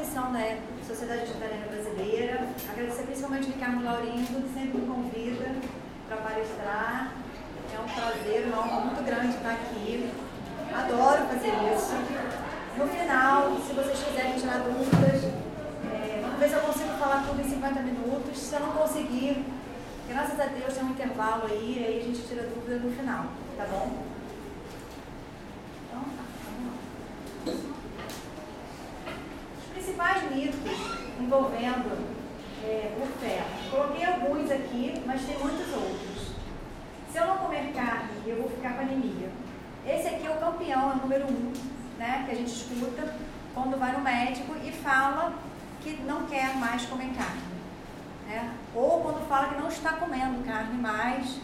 comissão da Sociedade Vegetariana Brasileira, agradecer principalmente ao Ricardo Laurindo, que sempre me convida para palestrar é um prazer, uma honra muito grande estar aqui. Adoro fazer isso. No final, se vocês quiserem tirar dúvidas, é, vamos ver se eu consigo falar tudo em 50 minutos. Se eu não conseguir, graças a Deus tem um intervalo aí, aí a gente tira dúvida no final, tá bom? Então, tá, vamos lá. Os principais mitos envolvendo é, o ferro. Coloquei alguns aqui, mas tem muitos outros. Se eu não comer carne, eu vou ficar com anemia. Esse aqui é o campeão, é o número um, né? Que a gente escuta quando vai no médico e fala que não quer mais comer carne. Né? Ou quando fala que não está comendo carne mais,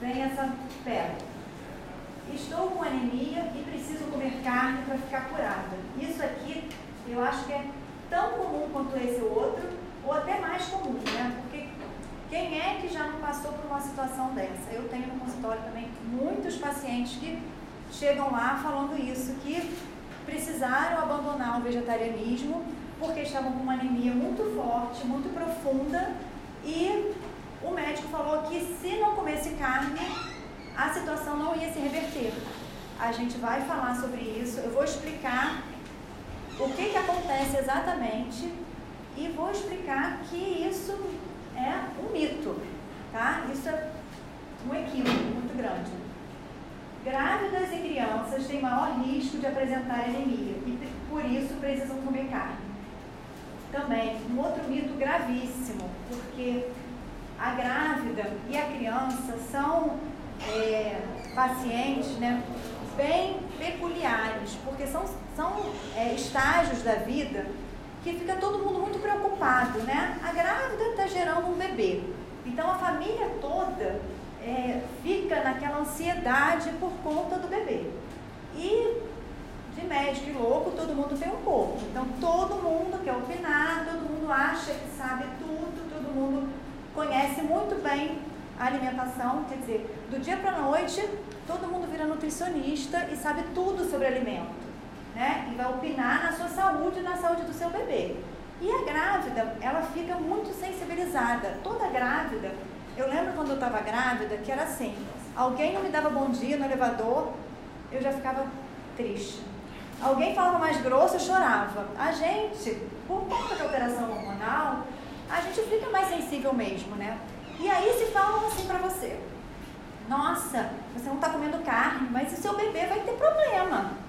vem essa pedra. Estou com anemia e preciso comer carne para ficar curada. Isso aqui eu acho que é tão comum quanto esse outro, ou até mais comum, né? Porque quem é que já não passou por uma situação dessa? Eu tenho no consultório também muitos pacientes que chegam lá falando isso, que precisaram abandonar o vegetarianismo porque estavam com uma anemia muito forte, muito profunda e o médico falou que se não comesse carne, a situação não ia se reverter. A gente vai falar sobre isso, eu vou explicar o que, que acontece exatamente e vou explicar que isso é um mito, tá? Isso é um equívoco muito grande. Grávidas e crianças têm maior risco de apresentar anemia e por isso precisam comer carne. Também, um outro mito gravíssimo, porque a grávida e a criança são é, pacientes né, bem peculiares, porque são, são é, estágios da vida que fica todo mundo muito preocupado, né? A grávida está gerando um bebê. Então a família toda é, fica naquela ansiedade por conta do bebê. E de médico e louco, todo mundo tem um pouco. Então todo mundo quer opinar, todo mundo acha que sabe tudo, todo mundo conhece muito bem a alimentação. Quer dizer, do dia para a noite, todo mundo vira nutricionista e sabe tudo sobre alimento né? E vai opinar na sua saúde e na saúde do seu bebê. E a grávida, ela fica muito sensibilizada. Toda grávida, eu lembro quando eu estava grávida, que era assim: alguém não me dava bom dia no elevador, eu já ficava triste. Alguém falava mais grosso, eu chorava. A gente, por conta da alteração hormonal, a gente fica mais sensível mesmo, né? E aí se falam assim para você: nossa, você não está comendo carne, mas o seu bebê vai ter problema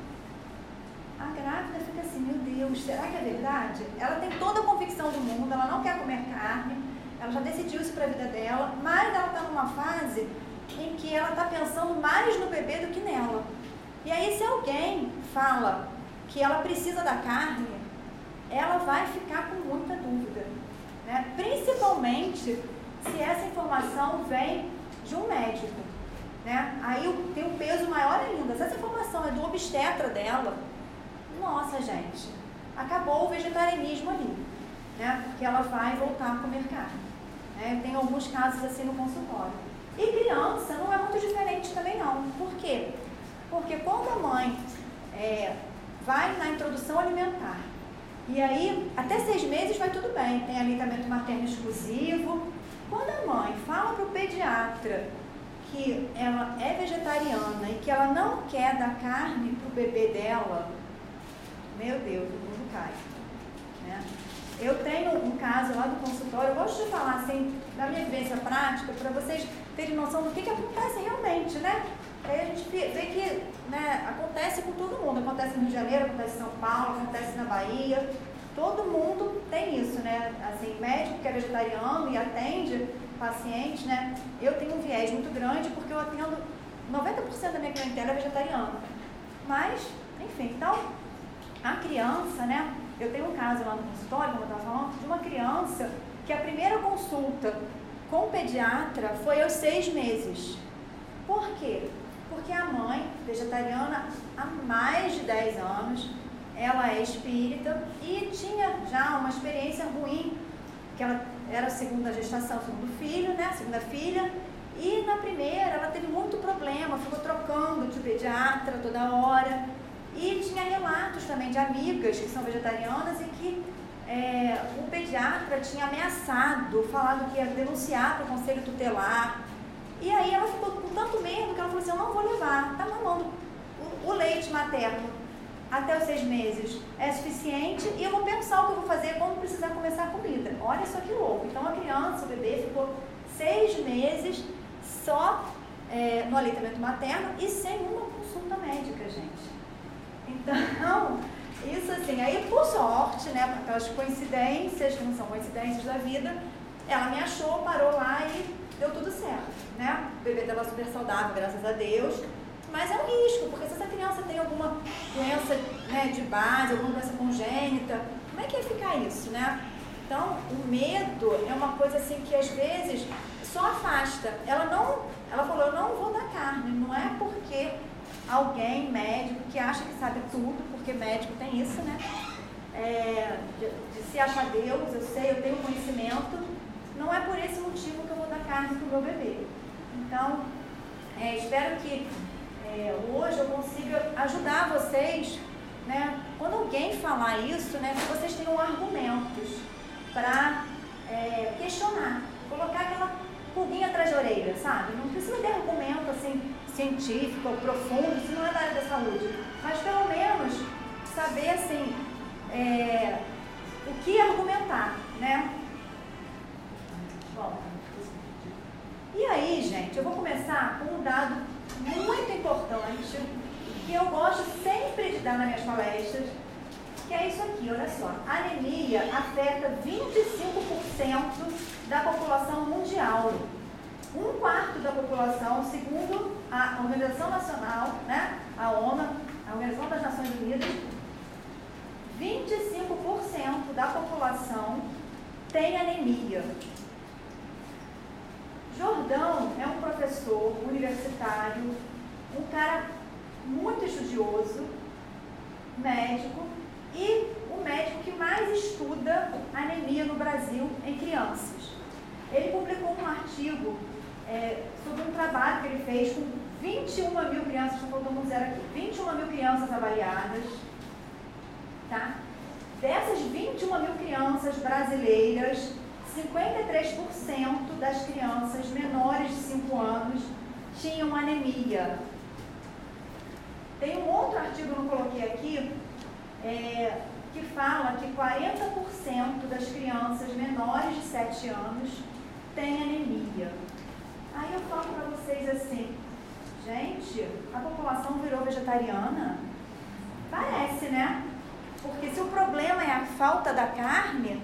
a grávida fica assim, meu Deus, será que é verdade? Ela tem toda a convicção do mundo, ela não quer comer carne, ela já decidiu isso para a vida dela, mas ela está numa fase que ela está pensando mais no bebê do que nela. E aí, se alguém fala que ela precisa da carne, ela vai ficar com muita dúvida. Né? Principalmente se essa informação vem de um médico. Né? Aí tem um peso maior ainda. Se essa informação é do obstetra dela, nossa gente, acabou o vegetarianismo ali. Né? Porque ela vai voltar a comer carne. Né? Tem alguns casos assim no consultório. E criança não é muito diferente também não. Por quê? Porque quando a mãe é, vai na introdução alimentar, e aí até seis meses vai tudo bem, tem aleitamento materno exclusivo. Quando a mãe fala para o pediatra que ela é vegetariana e que ela não quer dar carne para o bebê dela, meu Deus, o mundo cai. Né? Eu tenho um caso lá do consultório, eu gosto de falar assim, da minha vivência prática, para vocês terem noção do que, que acontece realmente, né? Aí a gente vê que né, acontece com todo mundo, acontece no Rio de Janeiro, acontece em São Paulo, acontece na Bahia. Todo mundo tem isso, né? Assim, médico que é vegetariano e atende pacientes, né? Eu tenho um viés muito grande porque eu atendo 90% da minha clientela é vegetariana. Mas, enfim, então, a criança, né? Eu tenho um caso lá no consultório, como eu estava falando, de uma criança que a primeira consulta com o pediatra foi aos seis meses. Por quê? Porque a mãe, vegetariana há mais de 10 anos, ela é espírita e tinha já uma experiência ruim, que ela era segunda gestação, segundo filho, né? Segunda filha. E na primeira ela teve muito problema, ficou trocando de pediatra toda hora. E tinha relatos também de amigas que são vegetarianas e que é, o pediatra tinha ameaçado, falado que ia denunciar para o conselho tutelar. E aí ela ficou com tanto medo que ela falou assim, eu não vou levar, tá mamando o, o leite materno até os seis meses é suficiente e eu vou pensar o que eu vou fazer quando precisar começar a comida. Olha só que louco. Então a criança, o bebê, ficou seis meses só é, no aleitamento materno e sem uma consulta médica, gente. Então, isso assim, aí por sorte, né, aquelas coincidências, que não são coincidências da vida, ela me achou, parou lá e deu tudo certo, né? O bebê estava super saudável, graças a Deus. Mas é um risco, porque se essa criança tem alguma doença né, de base, alguma doença congênita, como é que ia ficar isso, né? Então, o medo é uma coisa assim que às vezes só afasta. Ela não, ela falou, eu não vou dar carne, não é porque alguém, médico, que acha que sabe tudo, porque médico tem isso, né? É, de, de, se achar Deus, eu sei, eu tenho conhecimento, não é por esse motivo que eu vou dar carne para o meu bebê. Então, é, espero que é, hoje eu consiga ajudar vocês, né? Quando alguém falar isso, né, que vocês tenham argumentos para é, questionar, colocar aquela pulguinha atrás da orelha, sabe? Não precisa ter argumento assim científico ou profundo, se não é da área da saúde, mas pelo menos saber assim é, o que argumentar, né? Bom, e aí, gente, eu vou começar com um dado muito importante que eu gosto sempre de dar nas minhas palestras, que é isso aqui, olha só. Anemia afeta 25% da população mundial. Um quarto da população, segundo a Organização Nacional, né, a ONU, a Organização das Nações Unidas, 25% da população tem anemia. Jordão é um professor universitário, um cara muito estudioso, médico, e o médico que mais estuda anemia no Brasil em crianças. Ele publicou um artigo é, sobre um trabalho que ele fez com 21 mil crianças, estou falando um zero aqui, 21 mil crianças avaliadas, tá? Dessas 21 mil crianças brasileiras, 53% das crianças menores de 5 anos tinham anemia. Tem um outro artigo que eu coloquei aqui, é, que fala que 40% das crianças menores de 7 anos têm anemia. Aí eu falo para vocês assim, gente, a população virou vegetariana? Parece, né? Porque se o problema é a falta da carne,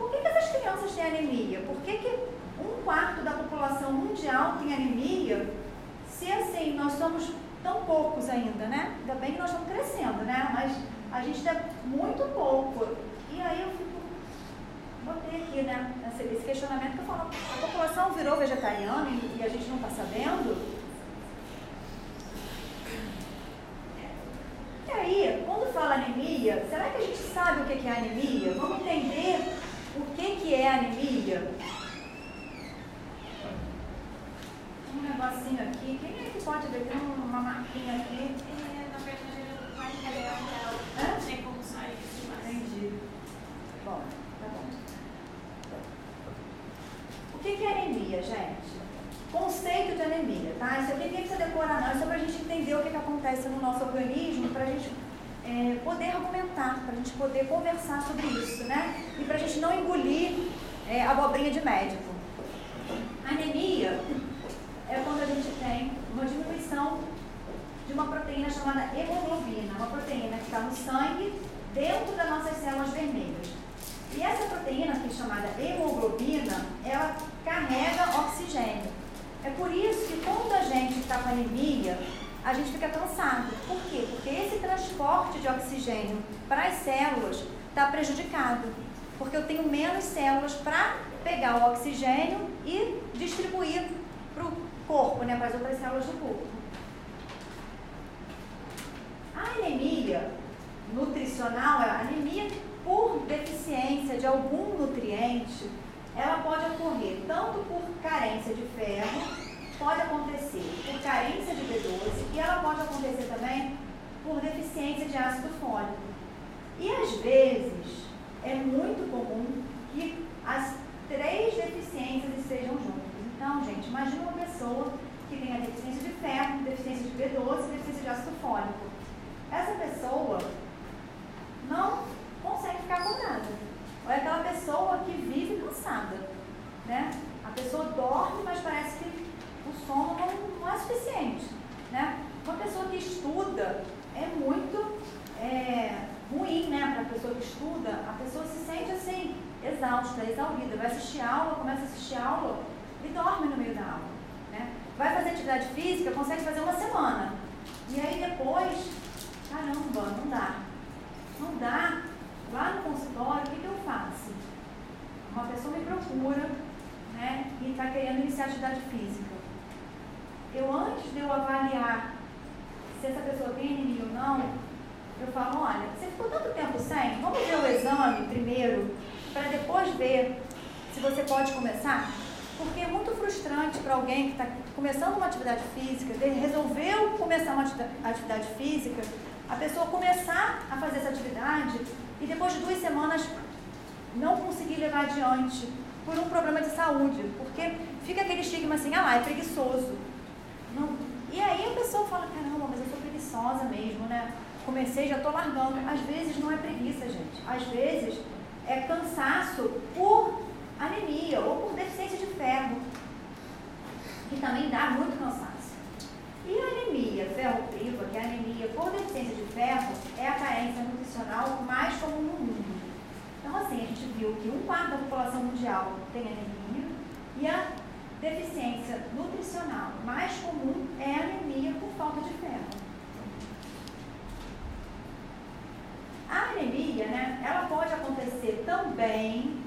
por que, que essas crianças têm anemia? Por que, que um quarto da população mundial tem anemia nós somos tão poucos ainda, né? Ainda bem que nós estamos crescendo, né? Mas a gente é muito pouco. E aí eu fico, botei aqui, né? Esse questionamento que eu falo, a população virou vegetariana e a gente não está sabendo. E aí, quando fala anemia, será que a gente sabe o que é anemia? Vamos entender o que, que é anemia? Um negocinho aqui, quem é que pode ver? Tem uma marquinha aqui. É, na verdade, vai pegar Não tem como sair isso mais. Entendi. Bom, tá bom. O que, que é anemia, gente? Conceito de anemia, tá? Isso aqui nem precisa decorar, não. É só para a gente entender o que, que acontece no nosso organismo, para a gente é, poder argumentar, para a gente poder conversar sobre isso, né? E para a gente não engolir é, abobrinha de médico. Anemia é quando a gente tem uma diminuição de uma proteína chamada hemoglobina, uma proteína que está no sangue dentro das nossas células vermelhas. E essa proteína, que é chamada hemoglobina, ela carrega oxigênio. É por isso que quando a gente está com anemia, a gente fica cansado. Por quê? Porque esse transporte de oxigênio para as células está prejudicado. Porque eu tenho menos células para pegar o oxigênio e distribuir para o corpo, né, para as outras células do corpo. A anemia nutricional, a anemia por deficiência de algum nutriente, ela pode ocorrer tanto por carência de ferro, pode acontecer por carência de B12 e ela pode acontecer também por deficiência de ácido fólico. E às vezes é muito comum que as três deficiências estejam juntas. Então, gente, imagina uma pessoa que tem deficiência de ferro, deficiência de B12 e deficiência de ácido fólico. Essa pessoa não consegue ficar acordada. Ou é aquela pessoa que vive cansada. Né? A pessoa dorme, mas parece que sono não, não é suficiente. Né? Uma pessoa que estuda é muito é, ruim né, para a pessoa que estuda. A pessoa se sente assim, exausta, exaurida. Vai assistir aula, começa a assistir aula e dorme no meio da aula. Né? Vai fazer atividade física, consegue fazer uma semana. E aí depois, caramba, não dá. Não dá. Lá no consultório, o que, que eu faço? Uma pessoa me procura né, e está querendo iniciar atividade física. Eu, antes de eu avaliar se essa pessoa tem anemia ou não, eu falo, olha, você ficou tanto tempo sem, vamos ver o exame primeiro, para depois ver se você pode começar? Porque é muito frustrante para alguém que está começando uma atividade física, resolveu começar uma atividade física, a pessoa começar a fazer essa atividade e depois de duas semanas não conseguir levar adiante por um problema de saúde, porque fica aquele estigma assim, ah lá, é preguiçoso. E aí a pessoa fala, caramba, mas eu sou preguiçosa mesmo, né? Comecei, já estou largando. Às vezes não é preguiça, gente. Às vezes é cansaço por anemia ou por deficiência de ferro, que também dá muito cansaço. E a anemia ferro-priva, que é a anemia por deficiência de ferro, é a carência nutricional mais comum no mundo. Então, assim, a gente viu que um quarto da população mundial tem anemia e a deficiência nutricional mais comum é a anemia por falta de ferro. A anemia, né, ela pode acontecer também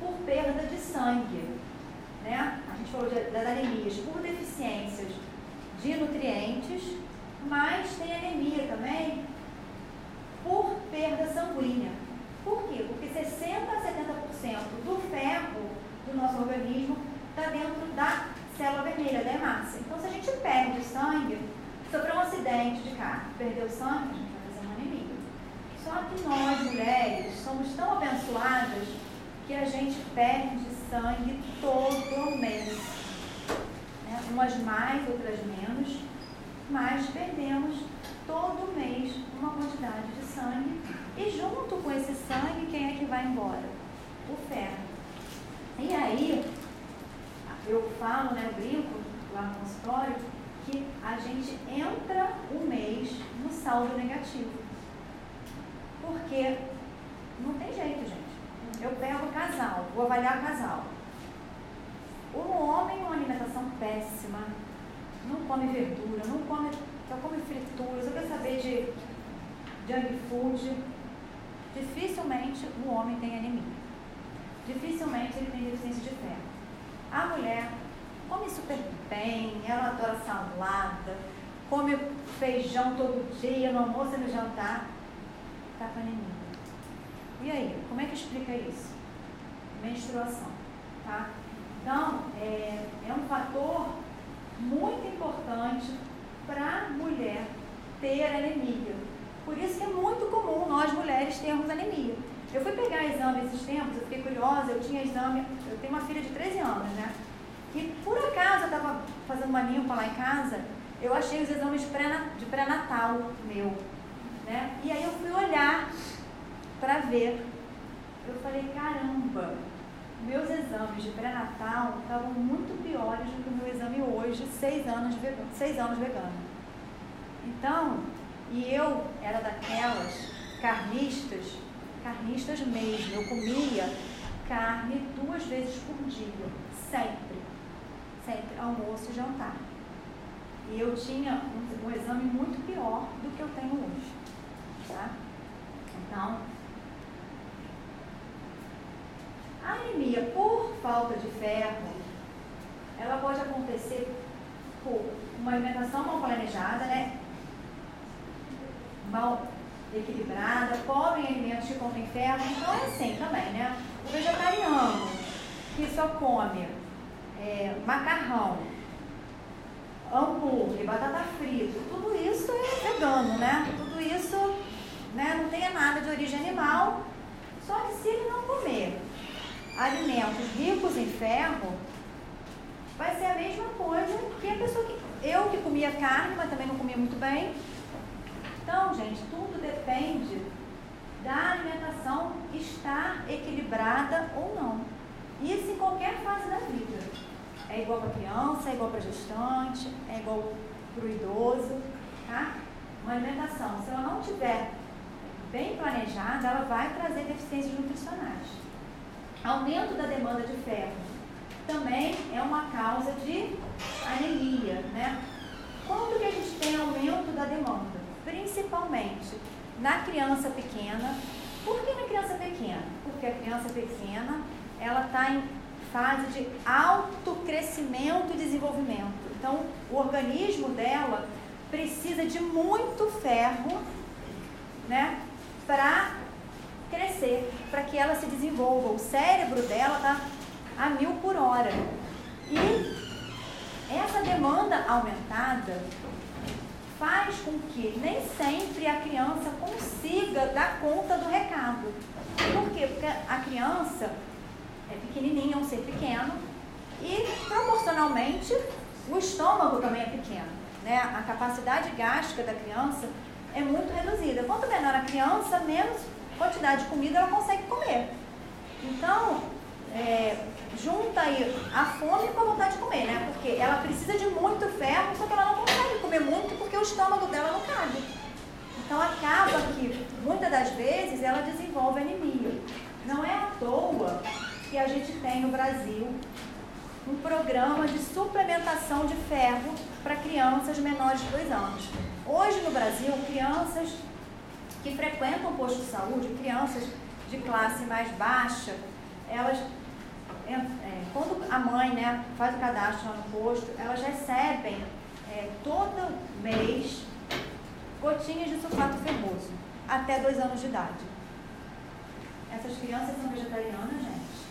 por perda de sangue. Né? A gente falou de, das anemias por deficiências de nutrientes, mas tem anemia também por perda sanguínea. Por quê? Porque 60 a 70% do ferro do nosso organismo está dentro da célula vermelha, da hemácia. Então, se a gente perde sangue, sofreu um acidente de carro, perdeu sangue, a gente vai fazer uma anemia. Só que nós, mulheres, somos tão abençoadas que a gente perde sangue todo mês. Né? Umas mais, outras menos, mas perdemos todo mês uma quantidade de sangue. E junto com esse sangue, quem é que vai embora? O ferro. E aí, eu falo, né, brinco lá no consultório, que a gente entra um mês no saldo negativo. Porque não tem jeito, gente eu pego o casal, vou avaliar o casal. O homem, uma alimentação péssima, não come verdura, não come, só come frituras, eu quero saber de junk food. Dificilmente o homem tem anemia. Dificilmente ele tem deficiência de ferro. A mulher come super bem, ela adora salada, come feijão todo dia, no almoço e no jantar, está com anemia. E aí, como é que explica isso? Menstruação, tá? Então, é, é um fator muito importante para a mulher ter anemia. Por isso que é muito comum nós mulheres termos anemia. Eu fui pegar exame esses tempos, eu fiquei curiosa, eu tinha exame, eu tenho uma filha de 13 anos, né? E por acaso eu estava fazendo uma limpa lá em casa, eu achei os exames de pré-natal meu. Né? E aí eu fui olhar para ver. Eu falei, caramba, meus exames de pré-natal estavam muito piores do que o meu exame hoje, seis anos, vegano, seis anos vegano. Então, e eu era daquelas carnistas, carnistas mesmo, eu comia carne duas vezes por dia, sempre, sempre, almoço e jantar. E eu tinha um, um exame muito pior do que eu tenho hoje. Tá? Então, a anemia por falta de ferro, ela pode acontecer por uma alimentação mal planejada, né? Mal equilibrada, pobre em alimentos que contêm ferro, então é assim também, né? O vegetariano que só come é, macarrão, hambúrguer, batata frita, tudo isso é vegano, né? Tudo isso né, não tem nada de origem animal, só que se ele não comer alimentos ricos em ferro, vai ser a mesma coisa que a pessoa que. Eu que comia carne, mas também não comia muito bem. Então, gente, tudo depende da alimentação estar equilibrada ou não. Isso em qualquer fase da vida. É igual para criança, é igual para gestante, é igual para o idoso, tá? Uma alimentação, se ela não tiver bem planejada, ela vai trazer deficiências nutricionais. Aumento da demanda de ferro também é uma causa de anemia, né? Quando que a gente tem aumento da demanda? Principalmente na criança pequena. Por que na criança pequena? Porque a criança pequena, ela está em fase de alto crescimento e desenvolvimento. Então, o organismo dela precisa de muito ferro, né, para crescer, para que ela se desenvolva. O cérebro dela está a mil por hora. E essa demanda aumentada faz com que nem sempre a criança consiga dar conta do recado. Por quê? Porque a criança é pequenininha, é um ser pequeno, e proporcionalmente o estômago também é pequeno. Né? A capacidade gástrica da criança é muito reduzida. Quanto menor a criança, menos quantidade de comida ela consegue comer. Então, é, junta aí a fome com a vontade de comer, né? Porque ela precisa de muito ferro, só que ela não consegue comer muito porque o estômago dela não cabe. Então acaba que muitas das vezes ela desenvolve anemia. Não é à toa que a gente tem no Brasil um programa de suplementação de ferro para crianças menores de 2 anos. Hoje no Brasil, crianças que frequentam o posto de saúde, crianças de classe mais baixa, elas, quando a mãe né, faz o cadastro lá no posto, elas recebem é, todo mês gotinhas de sulfato ferroso, até dois anos de idade. Essas crianças são vegetarianas, gente?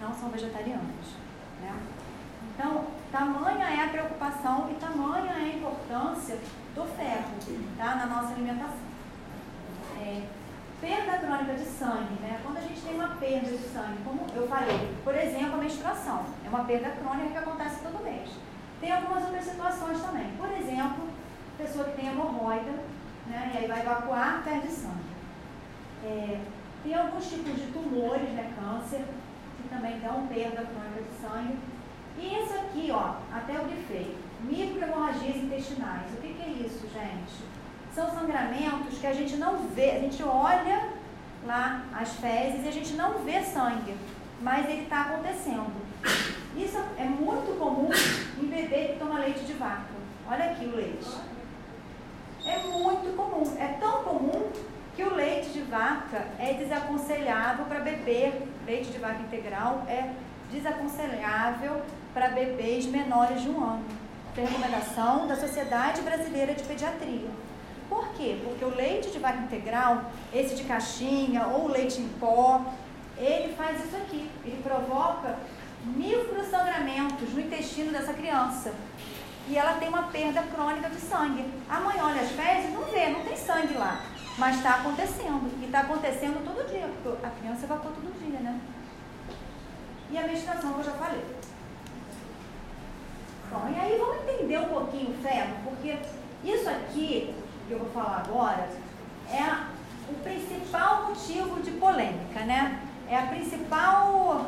Não são vegetarianas. Né? Então, tamanha é a preocupação e tamanha é a importância do ferro tá, na nossa alimentação. É, perda crônica de sangue, né? Quando a gente tem uma perda de sangue, como eu falei, por exemplo, a menstruação, é uma perda crônica que acontece todo mês. Tem algumas outras situações também. Por exemplo, pessoa que tem hemorroida, né? E aí vai evacuar, perde sangue. É, tem alguns tipos de tumores, né? Câncer, que também dão perda crônica de sangue. E esse aqui, ó, até eu grifei, microhemorragias intestinais. O que, que é isso, gente? São sangramentos que a gente não vê, a gente olha lá as fezes e a gente não vê sangue, mas ele está acontecendo. Isso é muito comum em bebê que toma leite de vaca. Olha aqui o leite. É muito comum. É tão comum que o leite de vaca é desaconselhável para beber. Leite de vaca integral é desaconselhável para bebês menores de um ano. recomendação da Sociedade Brasileira de Pediatria. Por quê? Porque o leite de vaca integral, esse de caixinha ou leite em pó, ele faz isso aqui. Ele provoca microsangramentos no intestino dessa criança. E ela tem uma perda crônica de sangue. A mãe olha as fezes não vê, não tem sangue lá. Mas está acontecendo. E está acontecendo todo dia, porque a criança evacua todo dia, né? E a menstruação que eu já falei. Bom, e aí vamos entender um pouquinho o ferro, porque isso aqui que eu vou falar agora é o principal motivo de polêmica, né? É a principal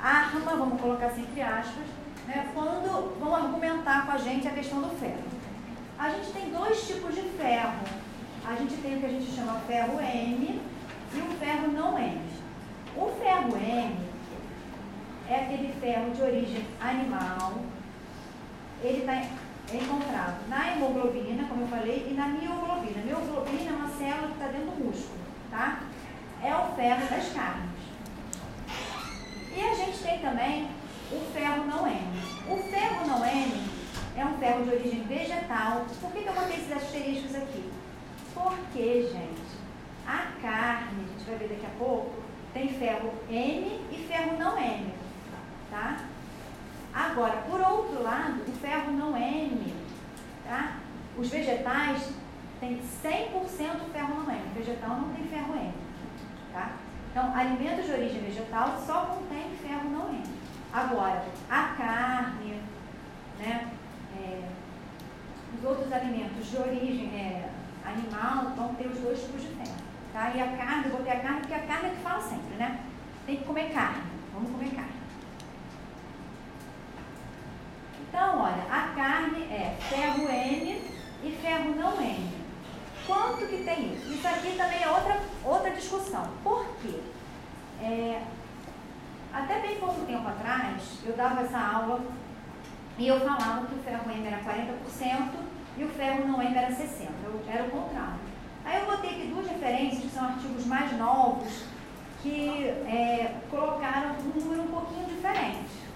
arma, vamos colocar assim entre aspas, né, quando vão argumentar com a gente a questão do ferro. A gente tem dois tipos de ferro. A gente tem o que a gente chama ferro M e o ferro não M. O ferro M é aquele ferro de origem animal. Ele está encontrado na hemoglobina, como eu falei, e na mioglobina. Mioglobina é uma célula que está dentro do músculo, tá? É o ferro das carnes. E a gente tem também o ferro não M. O ferro não M é um ferro de origem vegetal. Por que, que eu botei esses asteriscos aqui? Porque, gente, a carne, a gente vai ver daqui a pouco, tem ferro M e ferro não M, tá? Agora, por outro lado, o ferro não M, tá? Os vegetais têm 100% ferro não M. O vegetal não tem ferro M, tá? Então, alimentos de origem vegetal só contém ferro não M. Agora, a carne, né? É, os outros alimentos de origem é, animal vão ter os dois tipos de ferro. Tá? E a carne, eu botei a carne porque a carne é que fala sempre, né? Tem que comer carne. Vamos comer carne. Então, olha, a carne é ferro N e ferro não N. Quanto que tem isso? Isso aqui também é outra, outra discussão. Por quê? É, até bem pouco tempo atrás, eu dava essa aula e eu falava que o ferro M era 40% e o ferro não M era 60%. Eu, era o contrário. Aí eu botei aqui duas referências, que são artigos mais novos, que é, colocaram um número um pouquinho diferente.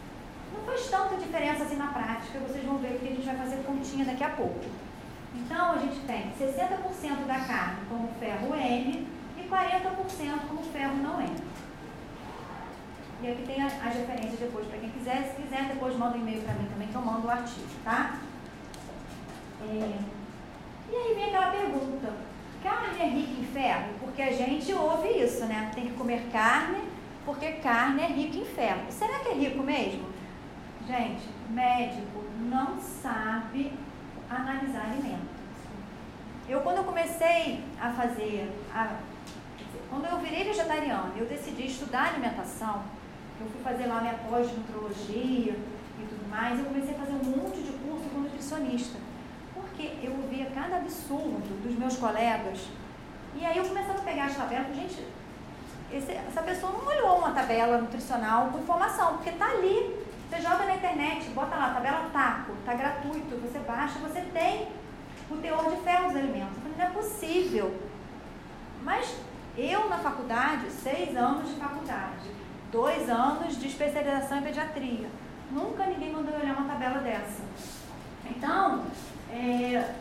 Faz tanta diferença assim na prática, vocês vão ver que a gente vai fazer continha daqui a pouco. Então, a gente tem 60% da carne como ferro M e 40% como ferro não M. E aqui tem as referências depois para quem quiser. Se quiser, depois manda um e-mail para mim também que eu mando o artigo, tá? É... E aí vem aquela pergunta: carne é rica em ferro? Porque a gente ouve isso, né? Tem que comer carne porque carne é rica em ferro. Será que é rico mesmo? Gente, médico não sabe analisar alimentos. Eu, quando eu comecei a fazer, a, quando eu virei vegetariana, eu decidi estudar alimentação, eu fui fazer lá minha pós de nutrologia e tudo mais, eu comecei a fazer um monte de curso com nutricionista. Porque eu ouvia cada absurdo dos meus colegas. E aí eu começava a pegar as tabelas, gente, esse, essa pessoa não olhou uma tabela nutricional com informação, porque está ali você joga na internet, bota lá, tabela taco, tá gratuito, você baixa, você tem o teor de ferro dos alimentos. Não é possível. Mas eu na faculdade, seis anos de faculdade, dois anos de especialização em pediatria. Nunca ninguém mandou olhar uma tabela dessa. Então, é,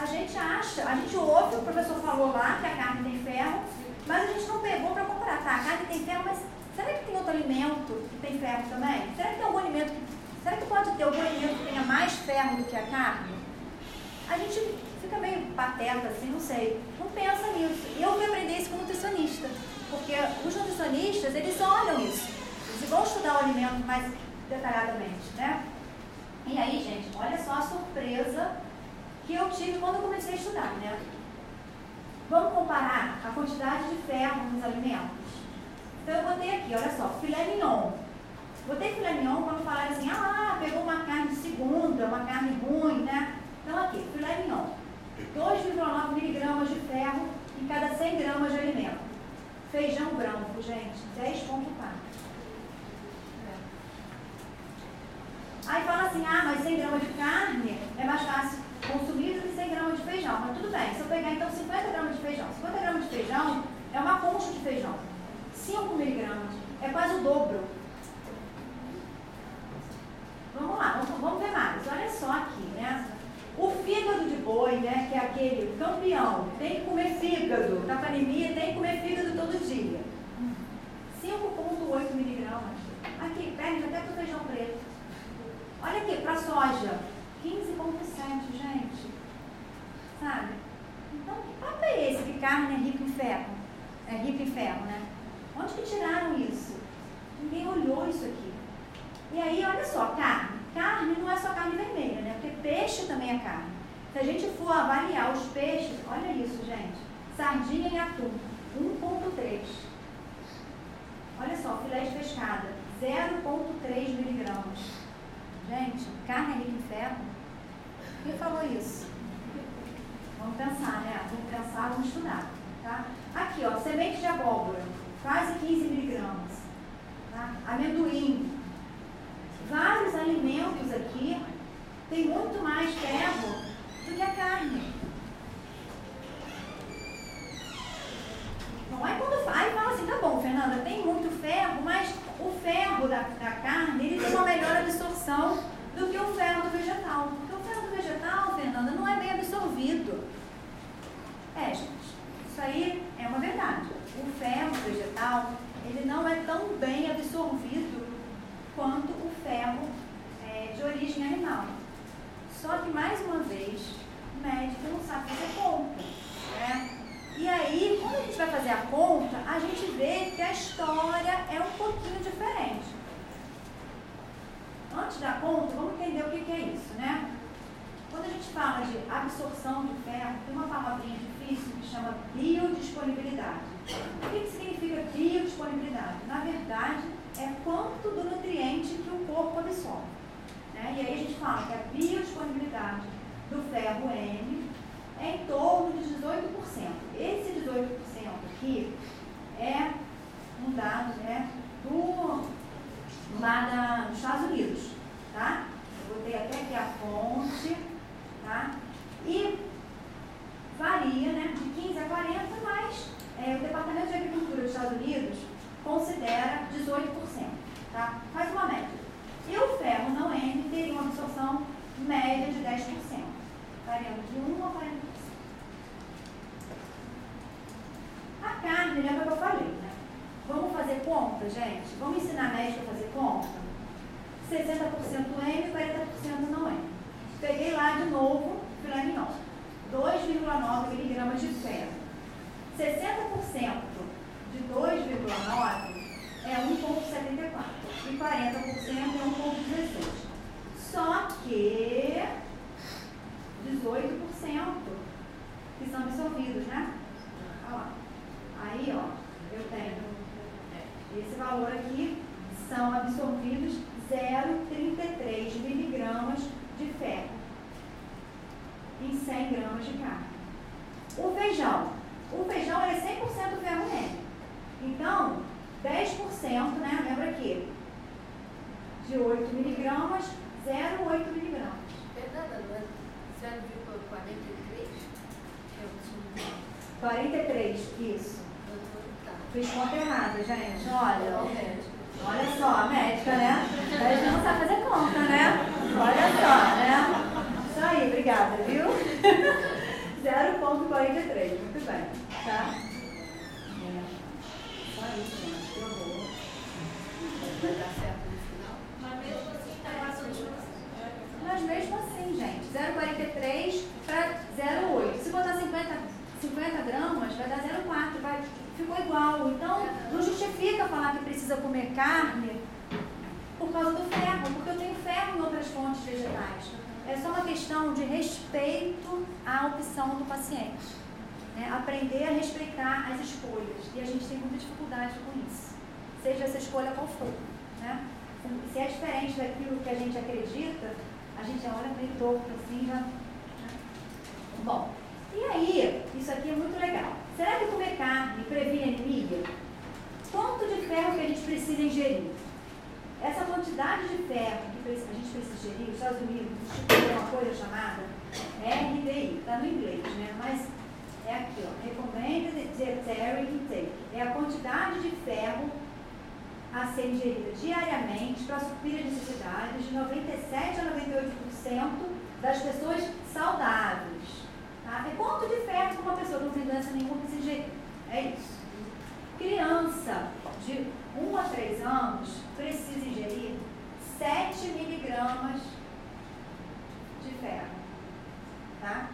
a gente acha, a gente ouve, o professor falou lá que a carne tem ferro, mas a gente não pegou para comparar. Tá, a carne tem ferro, mas Será que tem outro alimento que tem ferro também? Será que tem algum alimento que. Será que pode ter algum alimento que tenha mais ferro do que a carne? A gente fica meio pateta, assim, não sei. Não pensa nisso. E eu fui aprender isso com nutricionista. Porque os nutricionistas, eles olham isso. Eles vão estudar o alimento mais detalhadamente, né? E aí, gente, olha só a surpresa que eu tive quando eu comecei a estudar, né? Vamos comparar a quantidade de ferro nos alimentos? Então eu botei aqui, olha só, filé mignon. Botei filé mignon quando falaram assim, ah, pegou uma carne de segunda, uma carne ruim, né? Então aqui, filé mignon. 2,9 miligramas de ferro em cada 100 gramas de alimento. Feijão branco, gente, 10,4. Aí fala assim, ah, mas 100 gramas de carne é mais fácil consumir do que 100 gramas de feijão. Mas tudo bem, se eu pegar então 50 gramas de feijão, 50 gramas de feijão é uma concha de feijão quase o dobro. Vamos lá, vamos, vamos ver mais. Olha só aqui, né? O fígado de boi, né, que é aquele campeão, tem que comer fígado. Tá com anemia, tem que comer fígado todo dia. 5,8 miligramas. Aqui, perde até pro feijão preto. Olha aqui, para soja, 15,7, gente. É um dado né, do, lá da, dos Estados Unidos. Tá? Eu botei até aqui a fonte. Tá? E varia né, de 15 a 40, mas é, o Departamento de Agricultura dos Estados Unidos considera 18%. Tá? Faz uma média. E o ferro não N teria uma absorção média de 10%, variando de 1 a 40%. A carne, lembra que eu falei, né? Vamos fazer conta, gente? Vamos ensinar a médica a fazer conta? 60% M, 40% não M. Peguei lá de novo filé mignon. 2,9 miligramas de ferro. 60% de 2,9 é 1,74 e 40% é 1,16. Só que 18% que são absorvidos, né? Olha lá. Aí, ó, eu tenho esse valor aqui, são absorvidos 0,33 miligramas de ferro em 100 gramas de carne. O feijão. O feijão é 100% ferro nele. Então, 10%, né? Lembra aqui? De 8 miligramas, 0,8 miligramas. Fernanda, não é 0,43? 43, isso. Fiz conta errada, gente. Olha, olha só, a médica, né? A gente não sabe fazer conta, né? Olha só, né? Isso aí, obrigada, viu? 0,43, muito bem. Tá? É. Só isso, gente. Que horror. Vai dar certo no final? Mas mesmo assim, tá Mas mesmo assim, gente, 0,43 para 0,8. Se botar 50, 50 gramas, vai dar 0,4. Vai, ficou igual. Então, não justifica falar que precisa comer carne por causa do ferro, porque eu tenho ferro em outras fontes vegetais. É só uma questão de respeito à opção do paciente. Né? Aprender a respeitar as escolhas. E a gente tem muita dificuldade com isso. Seja essa escolha qual for. Né? Se é diferente daquilo que a gente acredita, a gente olha meio torto assim já. Né? Bom, e aí, isso aqui é muito legal. Será que comer carne previne anemia? Quanto de ferro que a gente precisa ingerir? Essa quantidade de ferro que a gente precisa ingerir, os Estados Unidos instituíram uma coisa chamada RDI, está no inglês, né? Mas é aqui, ó, Recommended Dietary Intake. É a quantidade de ferro a ser ingerida diariamente para suprir as necessidades de 97 a 98% das pessoas saudáveis. Tá? Quanto de ferro que uma pessoa que não doença nenhuma precisa ingerir? É isso. Criança de 1 a 3 anos precisa ingerir 7 miligramas de ferro. Tá?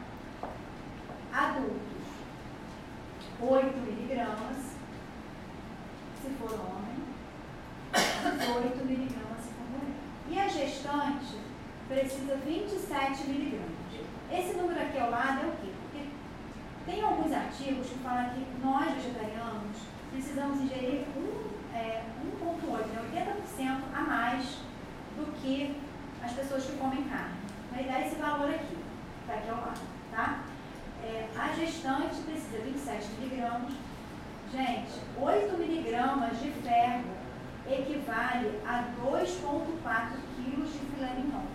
Adultos, 8 miligramas, se for homem, 18 miligramas se for mulher. E a gestante precisa 27 miligramas. Esse número aqui ao lado é o quê? Porque tem alguns artigos que falam que nós, vegetarianos, precisamos ingerir um, é, 1,8, né, 80% a mais do que as pessoas que comem carne. Vai dar esse valor aqui, está aqui ao lado, tá? É, a gestante precisa 27 miligramas. Gente, 8 miligramas de ferro equivale a 2,4 quilos de filé mignon.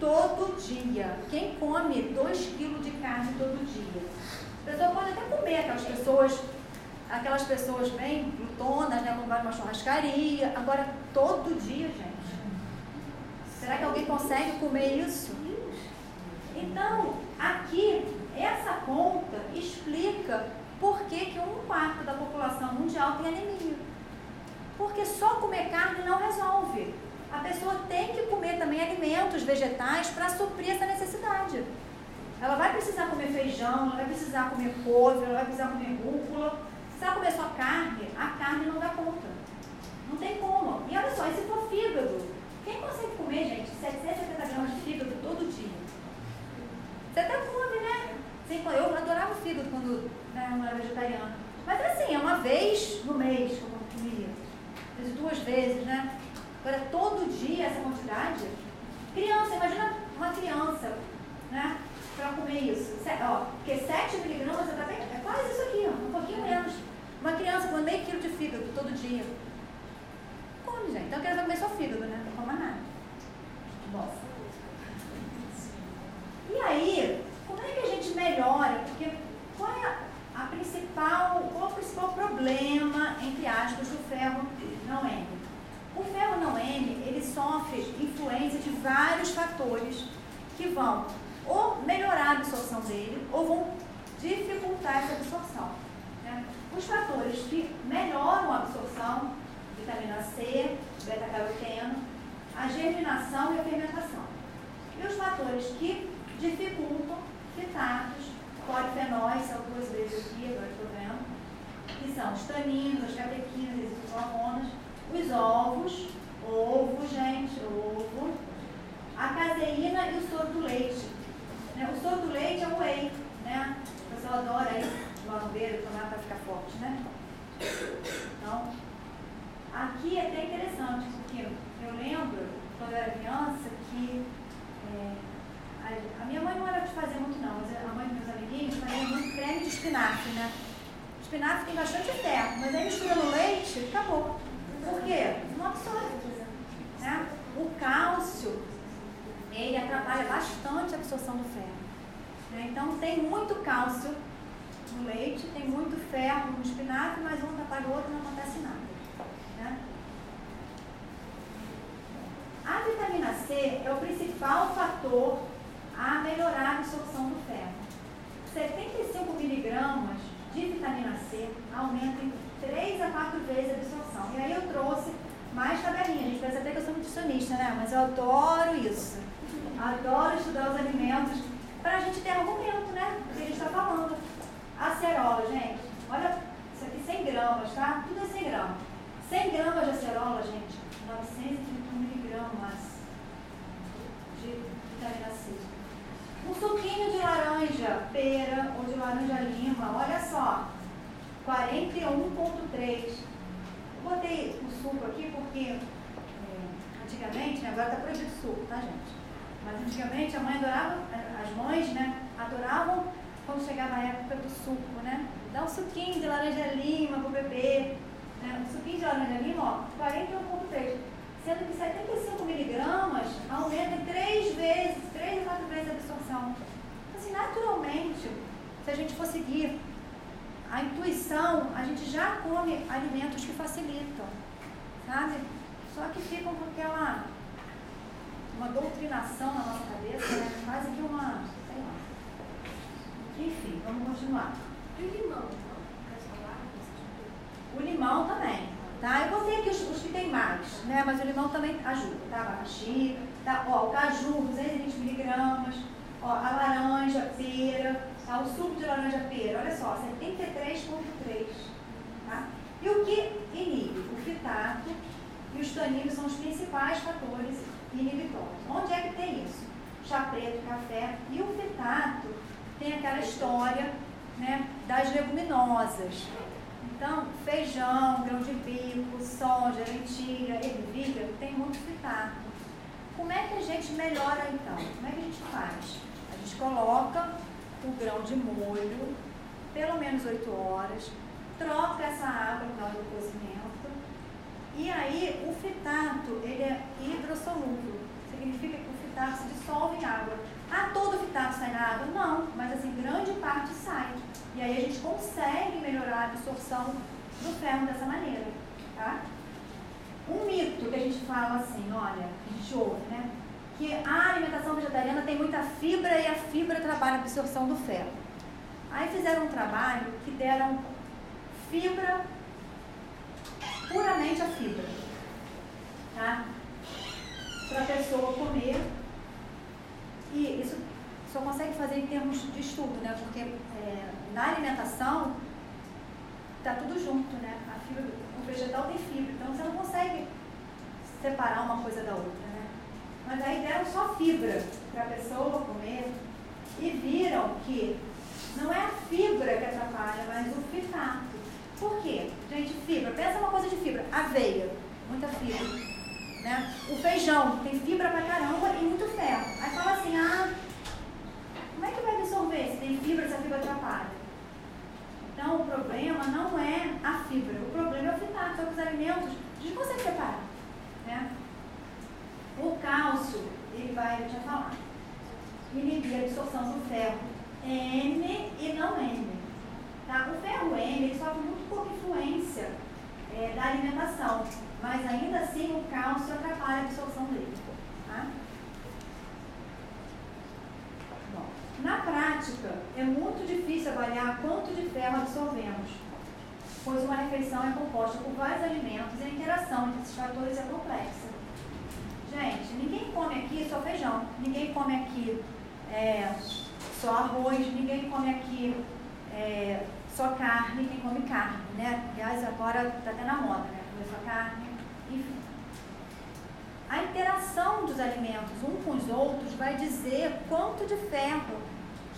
Todo dia. Quem come 2 quilos de carne todo dia? A pessoa pode até comer aquelas pessoas, aquelas pessoas bem glutonas, né? Quando vai numa churrascaria. Agora, todo dia, gente. Será que alguém consegue comer isso? Então, aqui, essa conta explica por que, que um quarto da população mundial tem anemia. Porque só comer carne não resolve. A pessoa tem que comer também alimentos vegetais para suprir essa necessidade. Ela vai precisar comer feijão, ela vai precisar comer couve, ela vai precisar comer rúcula. Se ela comer só carne, a carne não dá conta. Não tem como. E olha só, e se for fígado? Quem consegue comer, gente, 770 gramas de fígado todo dia? Você até come, né? Eu adorava o fígado quando né, eu era vegetariana. Mas assim, é uma vez no mês como eu comia. Duas vezes, né? Agora, todo dia essa quantidade. Criança, imagina uma criança, né? Para comer isso. Ó, porque 7 miligramas é, é quase isso aqui, ó, um pouquinho menos. Uma criança com meio quilo de fígado todo dia. Come, gente. Então, a criança vai comer só fígado, né? Não coma nada. Bom. E aí, como é que a gente melhora? Porque qual é a, a principal, qual é o principal problema, entre aspas, do ferro não M? O ferro não M, ele sofre influência de vários fatores que vão ou melhorar a absorção dele ou vão dificultar essa absorção. Né? Os fatores que melhoram a absorção, vitamina C, beta-caroteno, a germinação e a fermentação. E os fatores que dificultam fitatos, polifenóis, são duas vezes aqui, agora estou vendo, que são os taninos, as catequinas, as hormonas, os ovos, ovo, gente, ovo, a caseína e o soro do leite. Né? O soro do leite é o whey, né? O pessoal adora aí, lá no tomar para ficar forte, né? Então, aqui é até interessante, porque eu lembro, quando eu era criança, que é, a, a, minha mãe não era de fazer muito não, mas a mãe dos meus amiguinhos fazia muito creme de espinafre, né? Espinafre tem bastante ferro, mas aí mistura no leite, acabou. Por quê? Não absorve. Né? O cálcio, ele atrapalha bastante a absorção do ferro. Né? Então, tem muito cálcio no leite, tem muito ferro no espinafre, mas um atrapalha o outro não acontece nada. Né? A vitamina C é o principal fator a melhorar a absorção do ferro. 75 miligramas de vitamina C aumenta em 3 a 4 vezes a absorção. E aí eu trouxe mais tabelinha. A gente pensa até que eu sou nutricionista, né? Mas eu adoro isso. Adoro estudar os alimentos para a gente ter argumento, né? Do que a gente está falando. Acerola, gente. Olha, isso aqui 100 gramas, tá? Tudo é 100 gramas. 100 gramas de acerola, gente. 931 miligramas de vitamina C. Um suquinho de laranja, pera ou de laranja lima, olha só. 41,3. Botei o suco aqui porque é, antigamente, né, agora está proibido suco, tá gente? Mas antigamente a mãe adorava, as mães, né, adoravam quando chegava a época do suco, né? Dá um suquinho de laranja lima pro bebê. Né? Um suquinho de laranja lima, ó, 41,3. Sendo que 75 miligramas aumenta 3 vezes, 3 a 4 vezes a absorção. Então, assim, naturalmente, se a gente for seguir a intuição, a gente já come alimentos que facilitam. sabe? Só que ficam com aquela uma doutrinação na nossa cabeça, né? quase que uma, sei lá. Enfim, vamos continuar. E o limão, então? O limão também, tá? Eu botei aqui os, os que tem mais, né? Mas o limão também ajuda, tá? Abacaxi, tá? Ó, o caju, 220 miligramas, ó, a laranja, pera, tá? O suco de laranja pera, olha só, 73,3, tá? E o que inibe? O fitato e os taninos são os principais fatores inibitórios. Onde é que tem isso? Chá preto, café e o fitato tem aquela história né, das leguminosas. Então, feijão, grão de bico, soja, lentilha, ervilha, tem muito fitato. Como é que a gente melhora então? Como é que a gente faz? A gente coloca o grão de molho, pelo menos 8 horas, troca essa água na hora do cozimento, e aí o fitato, ele é hidrossolúvel, significa que o fitato se dissolve em água. Ah, todo fitato sai na água? Não, mas assim, grande parte sai. E aí a gente consegue melhorar a absorção do ferro dessa maneira, tá? Um mito que a gente fala assim, olha, a gente ouve, né? Que a alimentação vegetariana tem muita fibra e a fibra trabalha a absorção do ferro. Aí fizeram um trabalho que deram fibra, puramente a fibra, tá? Para a pessoa comer. E isso só consegue fazer em termos de estudo, né? Porque é, na alimentação está tudo junto, né? A fibra, o vegetal tem fibra, então você não consegue separar uma coisa da outra? Mas aí deram só fibra para a pessoa comer e viram que não é a fibra que atrapalha, mas o fitato. Por quê? Gente, fibra. Pensa uma coisa de fibra. Aveia, muita fibra. Né? O feijão tem fibra pra caramba e muito ferro. Aí fala assim, ah, como é que vai absorver se tem fibra, se a fibra atrapalha? Então, o problema não é a fibra. O problema é o fitato. Que os alimentos, gente consegue separar. Né? O cálcio, ele vai, eu tinha falado, inibir a absorção do ferro N e não N. Tá? O ferro M ele sofre muito pouca influência é, da alimentação, mas ainda assim o cálcio atrapalha a absorção dele. Tá? Bom, na prática, é muito difícil avaliar quanto de ferro absorvemos, pois uma refeição é composta por vários alimentos e a interação entre esses fatores é complexa. Gente, ninguém come aqui só feijão, ninguém come aqui é, só arroz, ninguém come aqui é, só carne, quem come carne, né? Aliás, agora está até na moda, né? Comer só carne, enfim. A interação dos alimentos um com os outros vai dizer quanto de ferro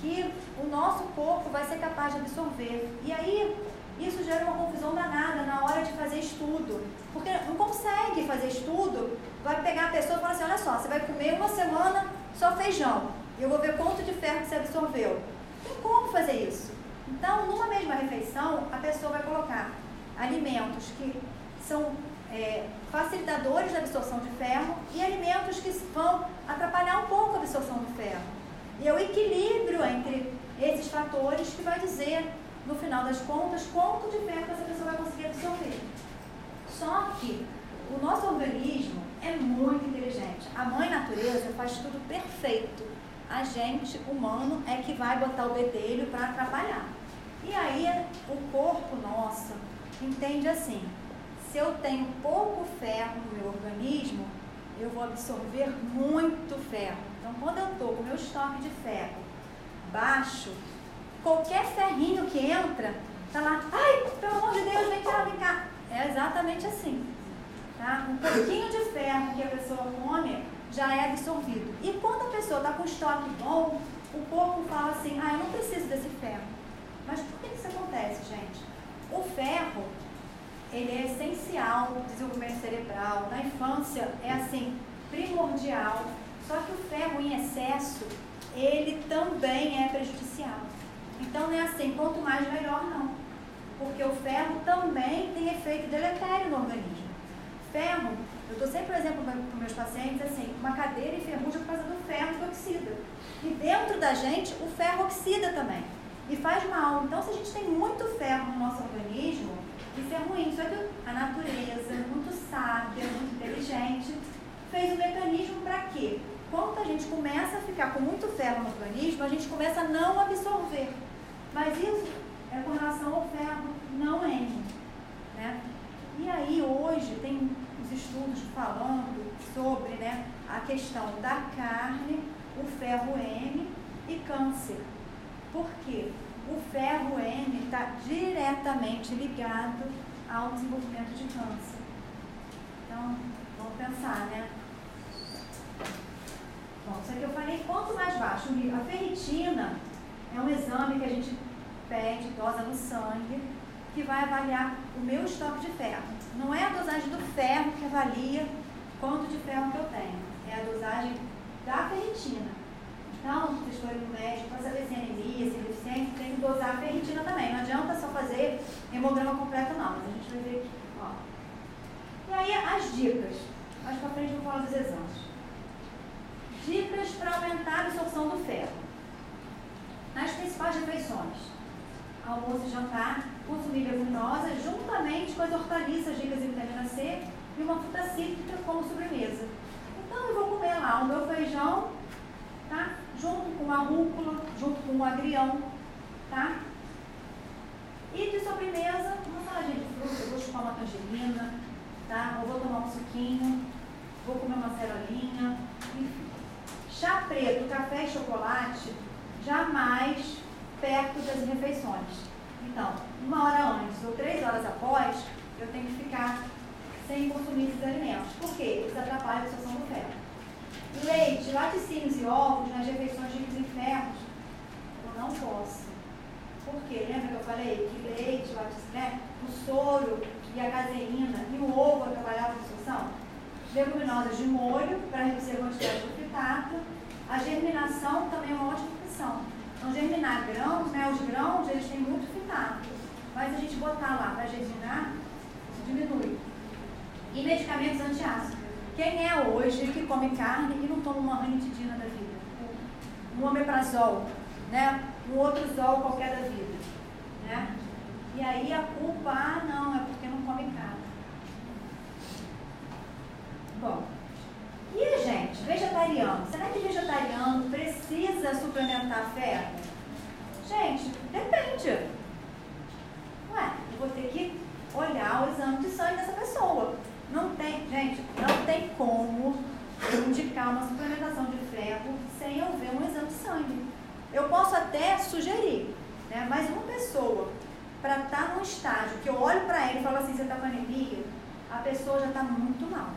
que o nosso corpo vai ser capaz de absorver. E aí, isso gera uma confusão danada na hora de fazer estudo. Porque não consegue fazer estudo, vai pegar a pessoa e falar assim, olha só, você vai comer uma semana só feijão. E eu vou ver quanto de ferro você absorveu. Tem como fazer isso? Então, numa mesma refeição, a pessoa vai colocar alimentos que são é, facilitadores da absorção de ferro e alimentos que vão atrapalhar um pouco a absorção do ferro. E é o equilíbrio entre esses fatores que vai dizer, no final das contas, quanto de ferro essa pessoa vai conseguir absorver. Só que o nosso organismo é muito inteligente. A mãe natureza faz tudo perfeito. A gente, humano, é que vai botar o bedelho para atrapalhar. E aí o corpo nosso entende assim: se eu tenho pouco ferro no meu organismo, eu vou absorver muito ferro. Então, quando eu estou com o meu estoque de ferro baixo, qualquer ferrinho que entra, tá lá, ai, pelo amor de Deus, vem cá, vem cá. É exatamente assim. Tá? Um pouquinho de ferro que a pessoa come já é absorvido. E quando a pessoa está com estoque bom, o corpo fala assim, ah, eu não preciso desse ferro. Mas por que isso acontece, gente? O ferro, ele é essencial no desenvolvimento cerebral. Na infância é assim, primordial. Só que o ferro em excesso, ele também é prejudicial. Então não é assim, quanto mais melhor não. Porque o ferro também tem efeito deletério no organismo. Ferro, eu estou sempre, por exemplo, para meus pacientes, assim, uma cadeira enferruja por causa do ferro que oxida. E dentro da gente, o ferro oxida também e faz mal. Então, se a gente tem muito ferro no nosso organismo, Isso é ruim, só que a natureza, muito sábia, muito inteligente, fez um mecanismo para quê? Quando a gente começa a ficar com muito ferro no organismo, a gente começa a não absorver. Mas isso é com relação ao ferro não M. Né? E aí hoje tem os estudos falando sobre né, a questão da carne, o ferro M e câncer. Por quê? O ferro M está diretamente ligado ao desenvolvimento de câncer. Então, vamos pensar, né? Bom, isso aqui eu falei, quanto mais baixo a ferritina é um exame que a gente pede, dosa no sangue, que vai avaliar o meu estoque de ferro. Não é a dosagem do ferro que avalia quanto de ferro que eu tenho, é a dosagem da ferritina. Então, vocês forem no médico para saber se é anemia, se é deficiente, tem que dosar a ferritina também. Não adianta só fazer hemograma completo, não, mas a gente vai ver aqui. Ó. E aí, as dicas. Mais para frente, vou falar dos exames. Dicas para aumentar a absorção do ferro. Nas principais refeições. Almoço e jantar, consumir leguminosa juntamente com as hortaliças ricas em vitamina C e uma fruta cítrica como sobremesa. Então eu vou comer lá o meu feijão, tá? Junto com a rúcula, junto com o agrião, tá? E de sobremesa, uma saladinha de fruta, eu vou chupar uma tangerina, tá? Ou vou tomar um suquinho, vou comer uma cerolinha, enfim. Chá preto, café e chocolate, jamais perto das refeições. Então, uma hora antes ou três horas após, eu tenho que ficar sem consumir esses alimentos. Por quê? Eles atrapalham a absorção do ferro. Leite, laticínios e ovos nas refeições ricas em ferros, eu não posso. Por quê? Lembra que eu falei que leite, laticínio, né? o soro e a caseína e o ovo atrapalhavam a absorção? Leguminosas de molho, para reduzir a quantidade de fitato. A germinação também é uma ótima opção. Então, germinar grãos, né? Os grãos, eles têm muito fitato. Mas a gente botar lá para germinar, diminui. E medicamentos antiácidos. Quem é hoje que come carne e não toma uma ranitidina da vida? Um omeprazol, né? Um outro zol qualquer da vida, né? E aí a culpa, ah, não, é porque não come carne. Bom, e gente, vegetariano? Será que vegetariano precisa suplementar ferro? Gente, depende. Ué, eu vou ter que olhar o exame de sangue dessa pessoa. Não tem, gente, não tem como indicar uma suplementação de ferro sem eu ver um exame de sangue. Eu posso até sugerir, né? mas uma pessoa, para estar tá num estágio que eu olho para ele e falo assim, você está com anemia, a pessoa já está muito mal.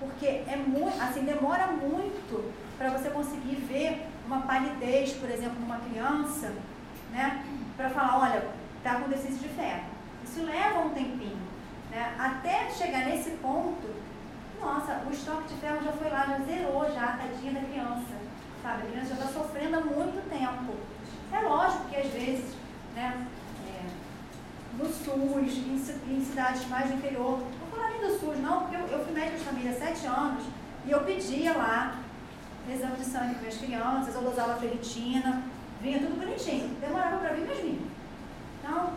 Porque é muito, assim, demora muito para você conseguir ver uma palidez, por exemplo, numa criança, né? Para falar, olha, está com deficiência de ferro. Isso leva um tempinho. Né? Até chegar nesse ponto, nossa, o estoque de ferro já foi lá, já zerou já, tadinha da criança. Sabe? A criança já está sofrendo há muito tempo. É lógico que às vezes, né, é, no SUS, em, em, cidades mais do interior, do SUS não, porque eu, eu fui médica de família há sete anos e eu pedia lá exame de sangue para minhas crianças, eu dosava ferritina, vinha tudo bonitinho. Demorava para vir, mas vinha. Então,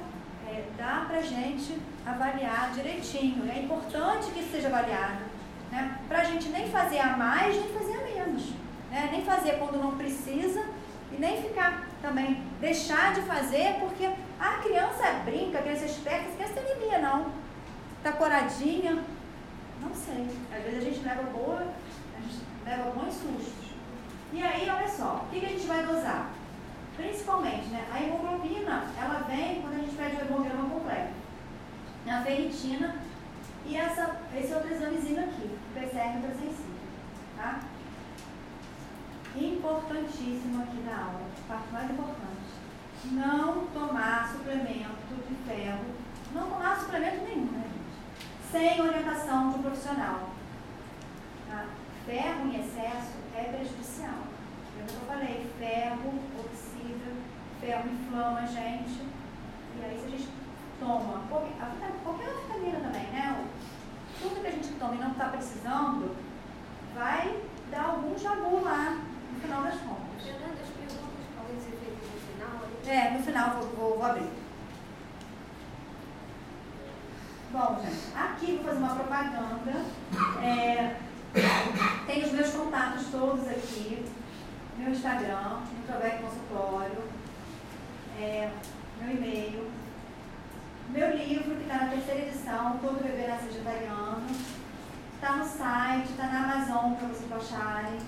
é, dá para gente avaliar direitinho. É importante que isso seja avaliado. Né? Para a gente nem fazer a mais, nem fazer a menos. Né? Nem fazer quando não precisa e nem ficar também, deixar de fazer porque a criança brinca, a criança é esperta, a criança tem anemia não. Está coradinha, não sei. Às vezes a gente leva boa, a gente leva bons sustos. E aí, olha só, o que, que a gente vai dosar? Principalmente, né? A hemoglobina, ela vem quando a gente pede o hemograma completo a ferritina e essa, esse outro examezinho aqui, o PCR ultrassensível. Tá? Importantíssimo aqui na aula, parte mais importante. Não tomar suplemento de ferro, não tomar suplemento nenhum, né? Sem orientação de um profissional. Tá? Ferro em excesso é prejudicial. Eu já falei, ferro oxida, ferro inflama a gente. E aí, se a gente toma, qualquer, qualquer vitamina também, né? Tudo que a gente toma e não está precisando, vai dar algum jabu lá no final das contas. É, no final vou, vou, vou abrir. Bom, gente, aqui vou fazer uma propaganda. É, tem os meus contatos todos aqui. Meu Instagram, Nutrovec Consultório, é, meu e-mail, meu livro, que está na terceira edição, Todo Bebê Nasce Vegetariano. Está no site, está na Amazon para vocês baixarem.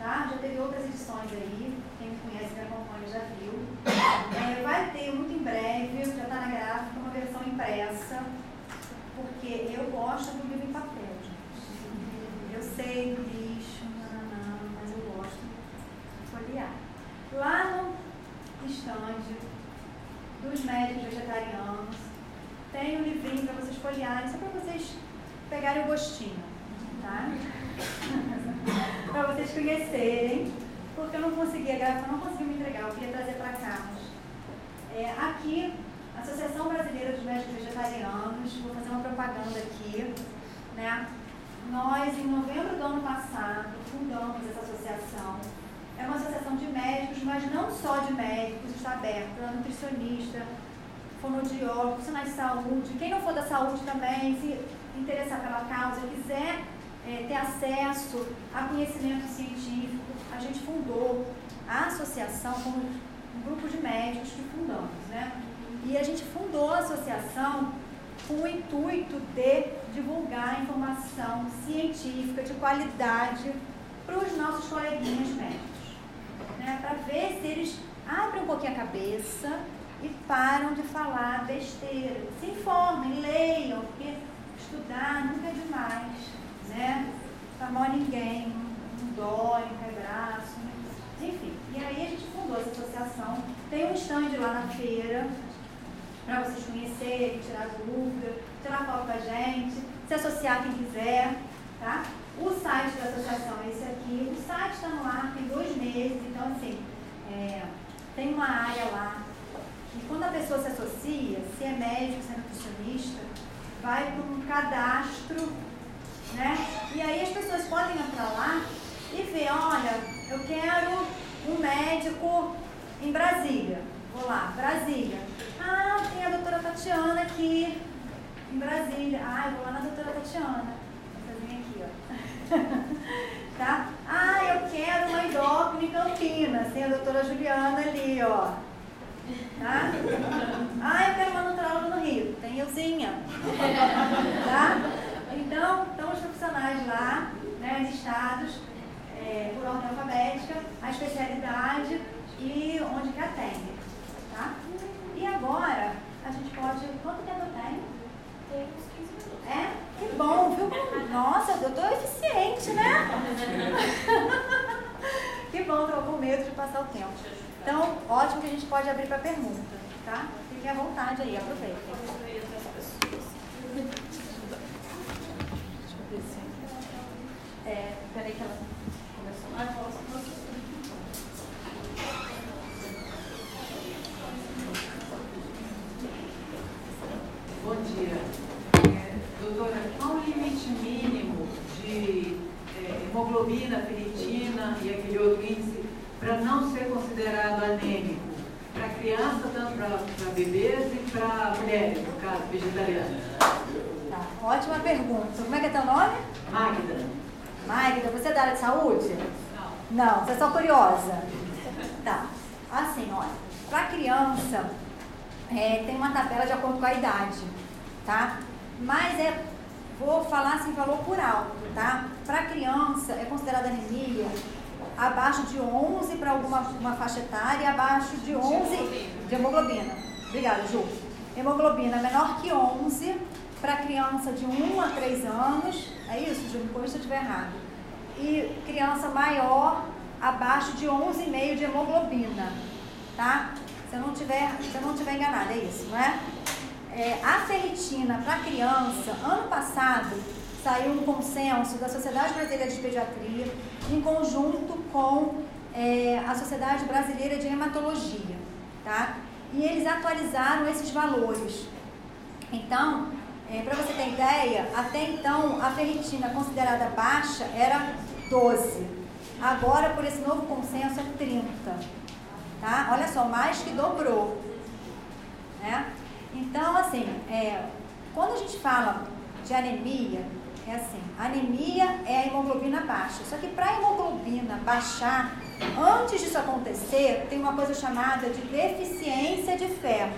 Tá? Já teve outras edições aí, quem me conhece, me acompanha, já viu. É, vai ter muito em breve, já está na gráfica, uma versão impressa porque eu gosto do livro em papel, gente. Eu sei do lixo, mas eu gosto de folhear. Lá no estande dos médicos vegetarianos, tem um livrinho para vocês folhearem, só para vocês pegarem o gostinho, tá? para vocês conhecerem, porque eu não conseguia gravar, não consegui me entregar, eu queria trazer para cá. É, aqui Associação Brasileira dos Médicos Vegetarianos, vou fazer uma propaganda aqui, né? Nós, em novembro do ano passado, fundamos essa associação. É uma associação de médicos, mas não só de médicos, está aberta a nutricionista, fonoaudiólogo, profissionais de saúde, quem não for da saúde também, se interessar pela causa, quiser é, ter acesso a conhecimento científico, a gente fundou a associação como um grupo de médicos que fundamos, né? E a gente fundou a associação com o intuito de divulgar informação científica de qualidade para os nossos coleguinhas médicos. Né? Para ver se eles abrem um pouquinho a cabeça e param de falar besteira. Se informem, leiam, porque estudar nunca é demais. Né? Mal ninguém, não dói, não cai braço. Né? Enfim, e aí a gente fundou essa associação. Tem um stand lá na feira, para vocês conhecerem, tirar dúvida, tirar foto com a gente, se associar quem quiser, tá? O site da associação é esse aqui. O site está no ar, tem dois meses, então assim, é, tem uma área lá que quando a pessoa se associa, se é médico, se é nutricionista, vai para um cadastro, né? E aí as pessoas podem entrar lá e ver, olha, eu quero um médico em Brasília. Vou lá, Brasília. Ah, tem a doutora Tatiana aqui em Brasília. Ah, eu vou lá na doutora Tatiana. Essa aqui, ó. tá? Ah, eu quero uma endócrina em Campinas. Tem a doutora Juliana ali, ó. Tá? Ah, eu quero uma nutróloga no Rio. Tem Euzinha. tá? Então, estão os profissionais lá, né, listados é, por ordem alfabética, a especialidade e onde que atende. Tá? E agora, a gente pode. Quanto tempo eu tenho? Tem uns 15 minutos. É? Que bom, viu? Nossa, eu tô eficiente, né? que bom, tô com medo de passar o tempo. Então, ótimo que a gente pode abrir para pergunta, tá? Fiquem à vontade aí, aproveitem. É, peraí que ela começou. Ah, posso, Bom dia. É, doutora, qual o limite mínimo de é, hemoglobina, ferritina e aquele outro índice para não ser considerado anêmico? Para criança, tanto para bebês e para mulheres, no caso, vegetarianas? Tá, ótima pergunta. Como é que é teu nome? Magda. Magda, você é da área de saúde? Não. Não, você é só curiosa. Tá. Assim, olha, para criança, é, tem uma tabela de acordo com a idade, tá? Mas é, vou falar assim, valor por alto, tá? Para criança, é considerada anemia abaixo de 11 para alguma uma faixa etária e abaixo de 11 de hemoglobina. Obrigada, Ju. Hemoglobina menor que 11 para criança de 1 a 3 anos, é isso, Ju? Me corrija se eu estiver errado. E criança maior abaixo de 11,5 de hemoglobina, tá? Se eu não tiver, se eu não tiver enganada, é isso, não é? é a ferritina para criança, ano passado, saiu um consenso da Sociedade Brasileira de Pediatria em conjunto com é, a Sociedade Brasileira de Hematologia, tá? E eles atualizaram esses valores. Então, é, para você ter ideia, até então a ferritina considerada baixa era 12. Agora, por esse novo consenso, é 30 tá? Olha só, mais que dobrou, né? Então, assim, é, quando a gente fala de anemia, é assim, anemia é a hemoglobina baixa. Só que para a hemoglobina baixar, antes disso acontecer, tem uma coisa chamada de deficiência de ferro.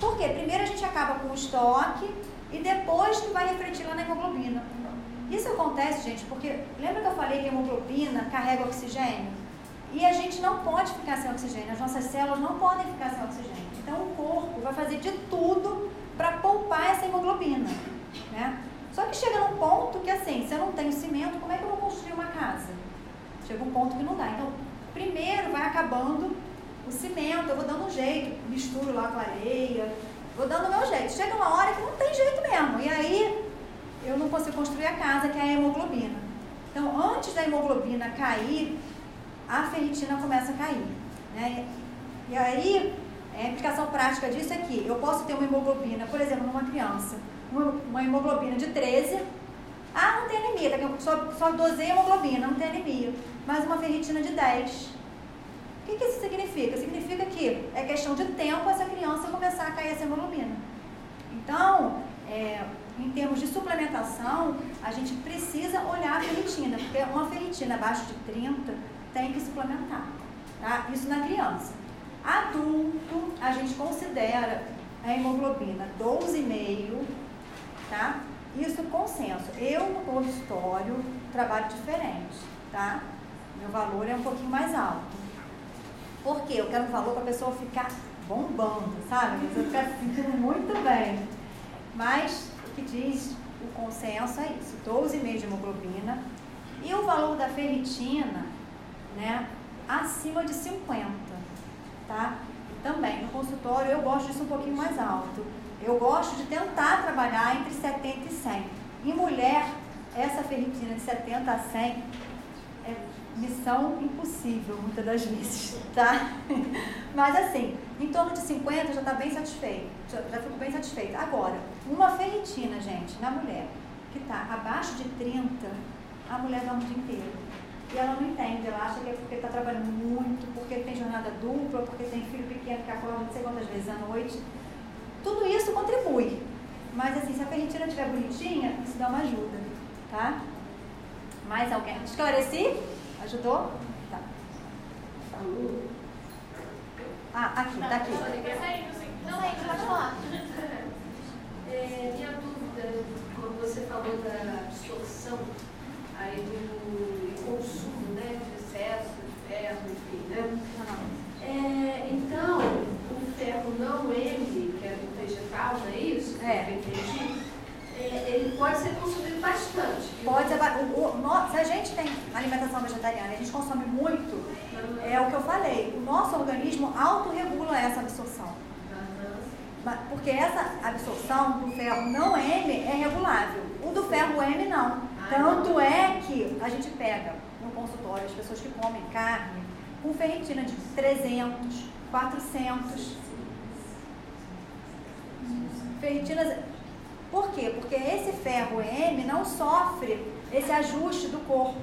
Por quê? Primeiro a gente acaba com o estoque e depois que vai refletir lá na hemoglobina. Isso acontece, gente, porque lembra que eu falei que a hemoglobina carrega oxigênio? E a gente não pode ficar sem oxigênio, as nossas células não podem ficar sem oxigênio. Então o corpo vai fazer de tudo para poupar essa hemoglobina. Né? Só que chega num ponto que assim, se eu não tenho cimento, como é que eu vou construir uma casa? Chega um ponto que não dá. Então, primeiro vai acabando o cimento, eu vou dando um jeito, misturo lá com areia, vou dando o meu jeito. Chega uma hora que não tem jeito mesmo. E aí eu não consigo construir a casa, que é a hemoglobina. Então, antes da hemoglobina cair, a ferritina começa a cair. Né? E aí, a implicação prática disso é que eu posso ter uma hemoglobina, por exemplo, numa criança, uma hemoglobina de 13. Ah, não tem anemia, só, só dosei hemoglobina, não tem anemia. Mas uma ferritina de 10. O que, que isso significa? Significa que é questão de tempo essa criança começar a cair essa hemoglobina. Então, é, em termos de suplementação, a gente precisa olhar a ferritina, porque uma ferritina abaixo de 30 tem que suplementar. Tá? Isso na criança. Adulto, a gente considera a hemoglobina 12,5, tá? Isso consenso. Eu no consultório trabalho diferente, tá? Meu valor é um pouquinho mais alto. Por quê? Eu quero um valor para a pessoa ficar bombando, sabe? A pessoa ficar se sentindo muito bem. Mas o que diz o consenso é isso, 12,5 de hemoglobina. E o valor da ferritina, né, acima de 50, tá? Também, no consultório eu gosto disso um pouquinho mais alto. Eu gosto de tentar trabalhar entre 70 e 100. Em mulher, essa ferritina de 70 a 100 é missão impossível, muitas das vezes, tá? Mas assim, em torno de 50 já está bem satisfeito, já, já fico bem satisfeita. Agora, uma ferritina, gente, na mulher, que está abaixo de 30, a mulher dorme o dia inteiro. E ela não entende, ela acha que é porque está trabalhando muito, porque tem jornada dupla, porque tem filho pequeno que acorda não sei quantas vezes à noite. Tudo isso contribui. Mas assim, se a ferritina estiver bonitinha, isso dá uma ajuda, tá? Mais alguém? Esclareci? Ajudou? Tá. Ah, aqui, tá aqui. Não, é, pode falar. É, minha dúvida, quando você falou da absorção aí do consumo, né, de excesso de ferro, enfim, né? É, então, o ferro não M, que é do vegetal, não é isso? É. Eu entendi. É, ele pode ser consumido bastante. Pode o, o, se a gente tem alimentação vegetariana e a gente consome muito, é o que eu falei, o nosso organismo autorregula essa absorção. Porque essa absorção do ferro não M é regulável. O do ferro M não. Tanto é que a gente pega no consultório as pessoas que comem carne com ferritina de 300, 400. Ferritinas por quê? Porque esse ferro M não sofre esse ajuste do corpo,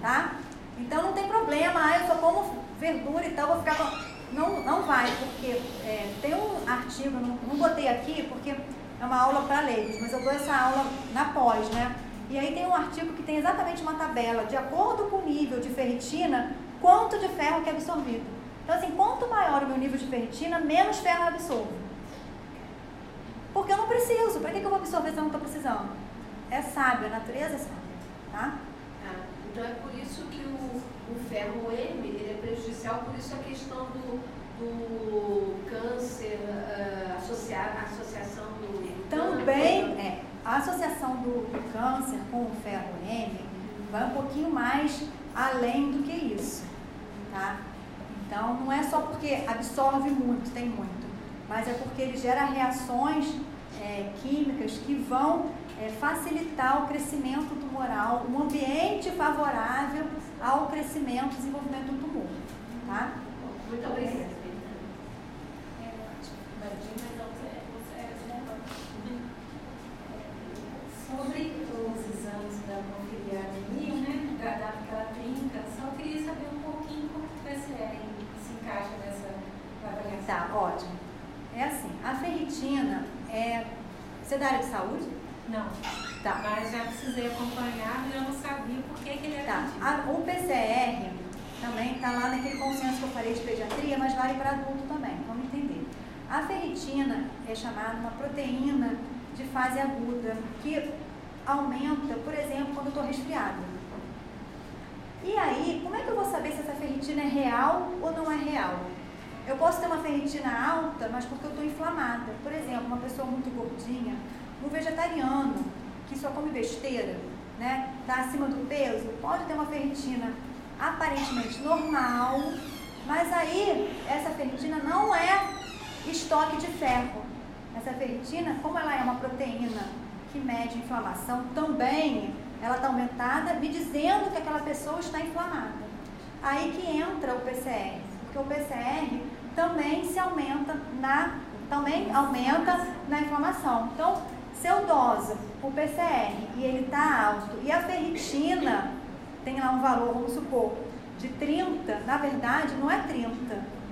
tá? Então não tem problema, ah, eu só como verdura e tal, vou ficar com... Não, não vai, porque é, tem um artigo, não, não botei aqui porque é uma aula para leigos, mas eu dou essa aula na pós, né? E aí tem um artigo que tem exatamente uma tabela, de acordo com o nível de ferritina, quanto de ferro que é absorvido. Então assim, quanto maior o meu nível de ferritina, menos ferro eu absorvo. Porque eu não preciso. Para que, que eu vou absorver se eu não estou precisando? É sábio, a natureza é sábia. Tá? Ah, então é por isso que o, o ferro M ele é prejudicial, por isso a questão do, do câncer, uh, associar, a associação do. Também, é, a associação do, do câncer com o ferro M vai um pouquinho mais além do que isso. Tá? Então, não é só porque absorve muito, tem muito mas é porque ele gera reações é, químicas que vão é, facilitar o crescimento tumoral, um ambiente favorável ao crescimento e desenvolvimento do tumor. Tá? Muito obrigada. Sobre os exames da conferir anemia, né, daquela clínica, só queria saber um pouquinho como o PCR se encaixa nessa avaliação. Tá, ótimo. É assim, a ferritina é Você é da área de saúde? Não. Tá. Mas já precisei acompanhar e eu não sabia por que, que ele era Tá. A- o PCR também está lá naquele consenso que eu falei de pediatria, mas vale para adulto também, vamos entender. A ferritina é chamada uma proteína de fase aguda, que aumenta, por exemplo, quando eu estou resfriada. E aí, como é que eu vou saber se essa ferritina é real ou não é real? Eu posso ter uma ferritina alta, mas porque eu estou inflamada. Por exemplo, uma pessoa muito gordinha, um vegetariano que só come besteira, né? Está acima do peso, pode ter uma ferritina aparentemente normal, mas aí essa ferritina não é estoque de ferro. Essa ferritina, como ela é uma proteína que mede inflamação, também ela está aumentada, me dizendo que aquela pessoa está inflamada. Aí que entra o PCR, porque o PCR também se aumenta na, também aumenta na inflamação. Então, se eu doso o PCR e ele está alto e a ferritina tem lá um valor, vamos supor, de 30, na verdade não é 30,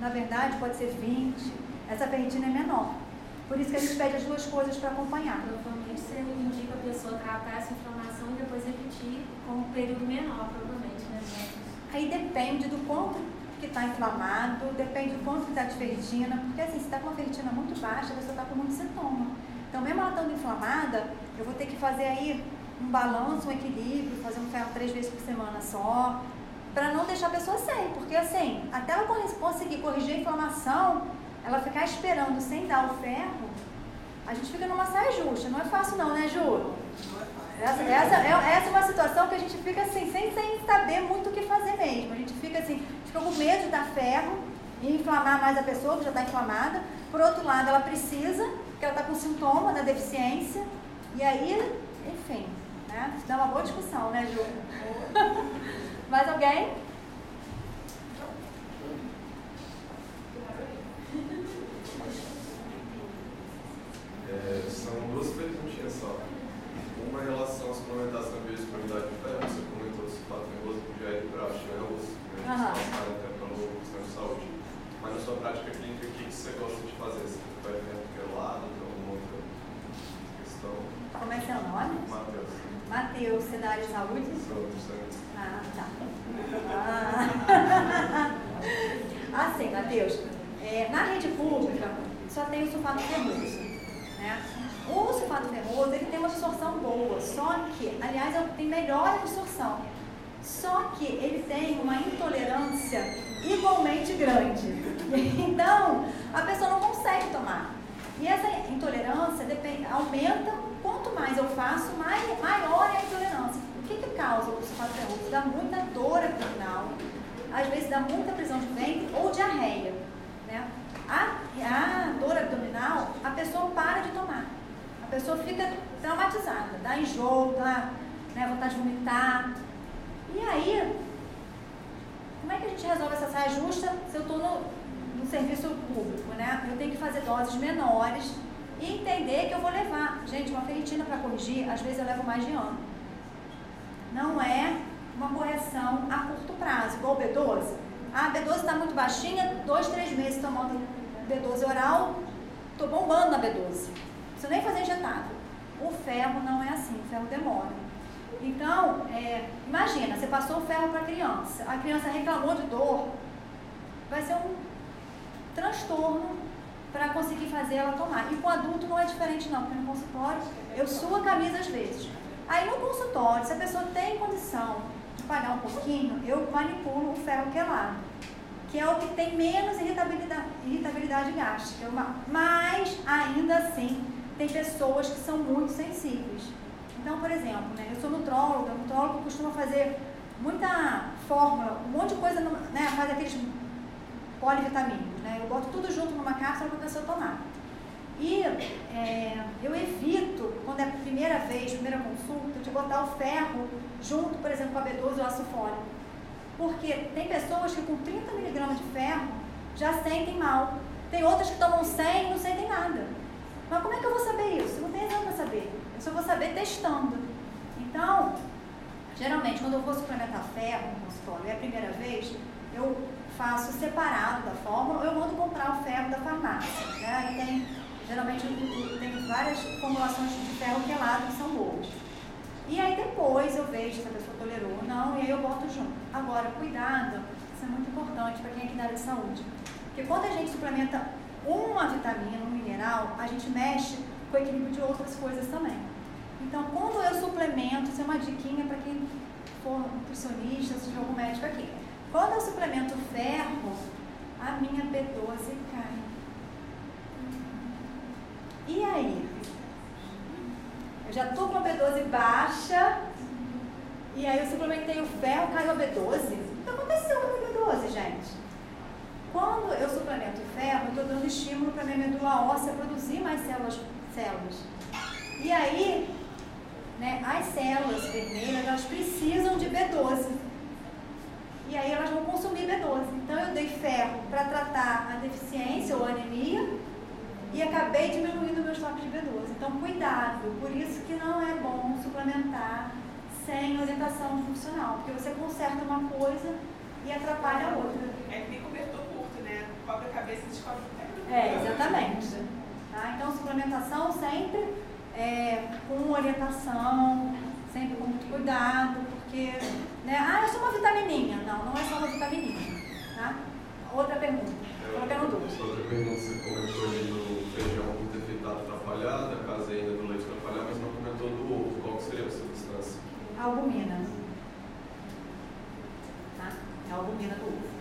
na verdade pode ser 20, essa ferritina é menor. Por isso que a gente pede as duas coisas para acompanhar. Provavelmente você indica a pessoa tratar essa inflamação e depois repetir com um período menor, provavelmente, né? Aí depende do quanto que está inflamado, depende do quanto está de ferritina, porque assim, se está com uma ferritina muito baixa, a pessoa está com muito sintoma. Então, mesmo ela estando inflamada, eu vou ter que fazer aí um balanço, um equilíbrio, fazer um ferro três vezes por semana só, para não deixar a pessoa sem, porque assim, até ela cons- conseguir corrigir a inflamação, ela ficar esperando sem dar o ferro, a gente fica numa saia justa. Não é fácil não, né, Ju? Essa, essa, é, essa é uma situação que a gente fica assim, sem, sem saber muito o que fazer mesmo. A gente fica assim, fica com medo de dar ferro e inflamar mais a pessoa que já está inflamada. Por outro lado, ela precisa, porque ela está com sintoma da deficiência. E aí, enfim, né? Dá uma boa discussão, né, Ju? mais alguém? É, são duas perguntinhas só. Uma em relação à suplementação de disponibilidade de ferro, você comentou do sulfato nervoso que já é de praxe, né? Os médicos Aham. passaram até pela questão de saúde. Mas na sua prática clínica, o que que você gosta de fazer? Você vai vendo pelado, tem alguma outra questão? Como é seu nome? Matheus, Matheus, você é da área de saúde? sou. Ah, tá. Ah. Assim, Matheus, é, na rede pública só tem o sulfato ferroso. Né? O sulfato ferroso ele tem uma absorção boa, só que, aliás, é tem melhor absorção. Só que ele tem uma intolerância igualmente grande. Então, a pessoa não consegue tomar. E essa intolerância depende, aumenta, quanto mais eu faço, mais, maior é a intolerância. O que, que causa o ferroso? Dá muita dor abdominal, às vezes dá muita prisão de ventre ou diarreia. Né? A, a dor abdominal, a pessoa para de tomar. A pessoa fica traumatizada, dá enjoo, dá né, vontade de vomitar. E aí, como é que a gente resolve essa saia justa se eu estou no, no serviço público, né? Eu tenho que fazer doses menores e entender que eu vou levar. Gente, uma ferritina para corrigir, às vezes eu levo mais de ano. Não é uma correção a curto prazo, igual o B12. Ah, a B12 está muito baixinha, dois, três meses tomando B12 oral, estou bombando na B12. Não preciso nem fazer injetável. O ferro não é assim, o ferro demora. Então, é, imagina, você passou o ferro para a criança, a criança reclamou de dor, vai ser um transtorno para conseguir fazer ela tomar. E com adulto não é diferente não, porque no consultório eu suo a camisa às vezes. Aí no consultório, se a pessoa tem condição de pagar um pouquinho, eu manipulo o ferro quelado, que é o que tem menos irritabilidade, irritabilidade gástrica. Uma- Mas ainda assim tem pessoas que são muito sensíveis. Então, por exemplo, né, eu sou nutróloga, nutrólogo costuma fazer muita fórmula, um monte de coisa, né, faz aqueles polivitamínicos, né? Eu boto tudo junto numa cápsula para a pessoa tomar. E é, eu evito, quando é a primeira vez, primeira consulta, de botar o ferro junto, por exemplo, com a B12 ou ácido fólico. Porque tem pessoas que com 30 miligramas de ferro já sentem mal. Tem outras que tomam 100 e não sentem nada. Mas como é que eu vou saber isso? Não tem exame para saber. Eu só vou saber testando. Então, geralmente, quando eu vou suplementar ferro no consultório, é a primeira vez, eu faço separado da fórmula, ou eu mando comprar o ferro da farmácia. Né? Aí tem Geralmente tem várias formulações de ferro quelado que são boas. E aí depois eu vejo se a pessoa tolerou ou não, e aí eu boto junto. Agora, cuidado, isso é muito importante para quem é da área de saúde. Porque quando a gente suplementa uma vitamina, um mineral, a gente mexe com o equilíbrio de outras coisas também. Então, quando eu suplemento, isso é uma diquinha para quem for nutricionista, seja algum médico aqui. Quando eu suplemento ferro, a minha B12 cai. E aí? Eu já estou com a B12 baixa, e aí eu suplementei o ferro, caiu a B12. O que aconteceu com a B12, gente? Quando eu suplemento ferro, eu estou dando estímulo para minha medula óssea produzir mais células, células. E aí, né, as células vermelhas, elas precisam de B12. E aí elas vão consumir B12. Então eu dei ferro para tratar a deficiência ou a anemia e acabei diminuindo o meu estoque de B12. Então cuidado, por isso que não é bom suplementar sem orientação funcional, porque você conserta uma coisa e atrapalha a outra. É que nem cobertor curto, né? Cobre a cabeça e descobre. É, exatamente. Tá? Então suplementação sempre é, com orientação, sempre com muito cuidado, porque, né, ah, é só uma vitamininha. Não, não é só uma vitamininha, tá? Outra pergunta, colocando duas. Outra pergunta, você comentou ali do feijão com ter feitado atrapalhada, a caseína do leite atrapalhada, mas não comentou do ovo. Qual que seria a substância? Albumina. Tá? É a albumina do ovo.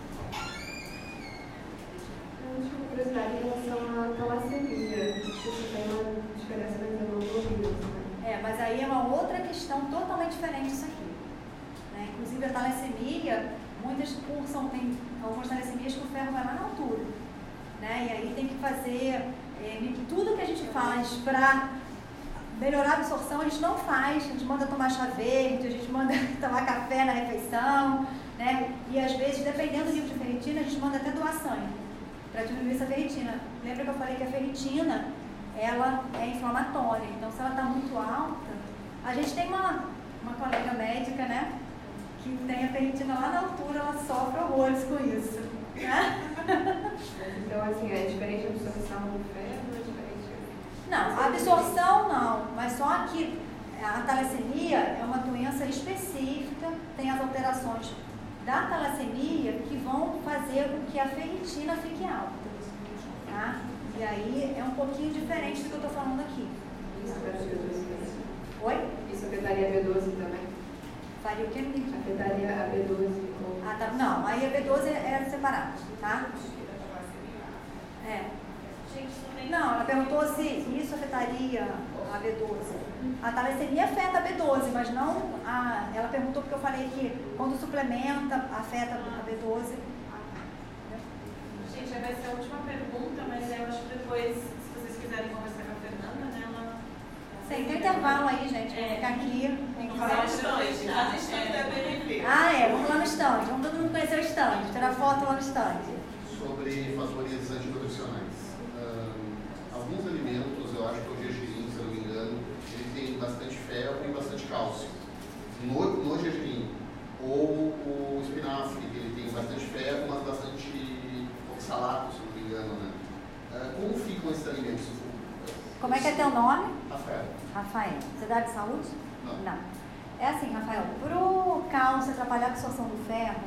Mas aí é uma outra questão totalmente diferente disso aqui. Né? Inclusive a talassemia, muitas cursam, tem algumas talassemias que o ferro vai lá na altura. Né? E aí tem que fazer é, tudo que a gente faz para melhorar a absorção, a gente não faz. A gente manda tomar chá verde, a gente manda tomar café na refeição, né? E às vezes, dependendo do nível de ferritina, a gente manda até doar sangue para diminuir essa ferritina. Lembra que eu falei que a ferritina ela é inflamatória. Então, se ela está muito alta, a gente tem uma, uma colega médica, né? Que tem a ferritina lá na altura, ela sofre horrores com isso. Né? Então, assim, é diferente a absorção do ferro, é diferente. Não, a absorção não, mas só que a talassemia é uma doença específica, tem as alterações da talassemia que vão fazer com que a ferritina fique alta. Tá? E aí é um pouquinho diferente do que eu estou falando aqui. Isso afetaria B12 Oi? Isso afetaria a B12 também? Faria o que? Entendi. Afetaria a B12 ou... Ah, tá. Não, aí a B12 é separado, tá? É. Não, ela perguntou se isso afetaria a B12. A talassemia afeta a B12, mas não a. Ela perguntou porque eu falei que quando suplementa, afeta a B12. Gente, vai ser a última pergunta, mas eu acho que depois, se vocês quiserem conversar com a Fernanda, né, ela... Sim, tem intervalo aí, gente. É. ficar aqui. Quem Vamos lá quiser. no da BNP. Ah, é. Vamos lá no stand. Vamos todo mundo conhecer o stand. Tirar foto lá no stand. sobre fatores antinutricionais. Ahn, alguns alimentos, eu acho que o gergelim, se eu não me engano, ele tem bastante ferro e bastante cálcio. No, no gergelim. Ou o espinafre, que ele tem bastante ferro, mas bastante oxalato, se não me engano, né? Ah, como ficam esses alimentos? Como é que é teu nome? Rafael. Rafael. Você dá de saúde? Não. É assim, Rafael, para o cálcio atrapalhar a absorção do ferro,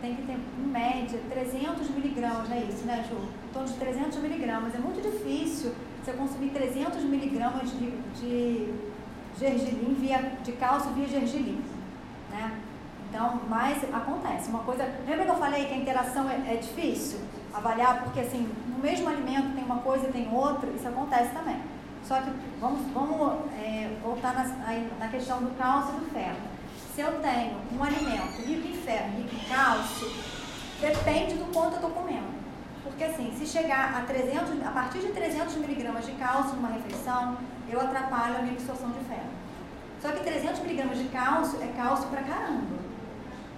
tem que ter, em média, 300 miligramas, não é isso, né, Ju? Em torno de 300 miligramas. É muito difícil você consumir 300 miligramas de, de gergelim, via, de cálcio via gergelim, né? Então, mas acontece. Uma coisa, lembra que eu falei que a interação é, é difícil avaliar, porque assim, no mesmo alimento tem uma coisa e tem outra, isso acontece também. Só que vamos, vamos é, voltar na, na questão do cálcio e do ferro. Se eu tenho um alimento rico em ferro, rico em cálcio, depende do quanto eu estou comendo. Porque assim, se chegar a 300, a partir de 300 miligramas de cálcio numa refeição, eu atrapalho a minha absorção de ferro. Só que 300 miligramas de cálcio é cálcio pra caramba.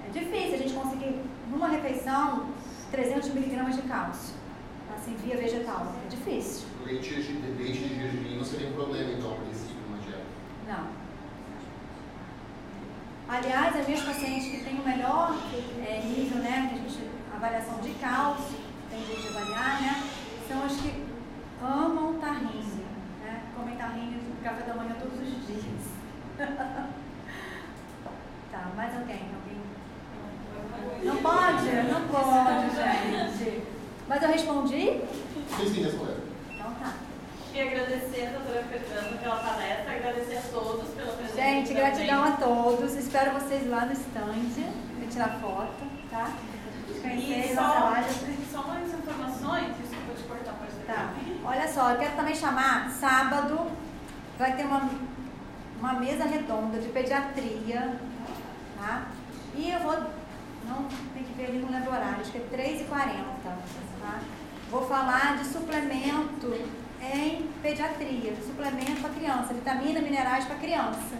É difícil a gente conseguir, numa refeição, 300 miligramas de cálcio. Assim, via vegetal. É difícil. Leite, de- leite de gergelim não seria um problema, então, a princípio, numa dieta. Não. Aliás, as minhas pacientes que têm o melhor é, nível, né, gente, avaliação de cálcio, tem jeito de avaliar, né, são as que amam tahine, né? Comem tahine no café da manhã todos os dias. tá, mais alguém? Alguém? Não pode? Não pode, gente. Mas eu respondi? Sim, sim, respondeu. Então tá. E agradecer a doutora Fernanda pela palestra, agradecer a todos pela presença. Gente, também. gratidão a todos. Espero vocês lá no stand para tirar foto, tá? Conhecer E só, só mais informações, desculpa te cortar, pode. Tá. Olha só, eu quero também chamar, sábado vai ter uma, uma mesa redonda de pediatria, tá? E eu vou, não tem que ver ali, não lembro o horário, acho que é 3h40, tá? Vou falar de suplemento em pediatria, suplemento para criança, vitamina, minerais para criança.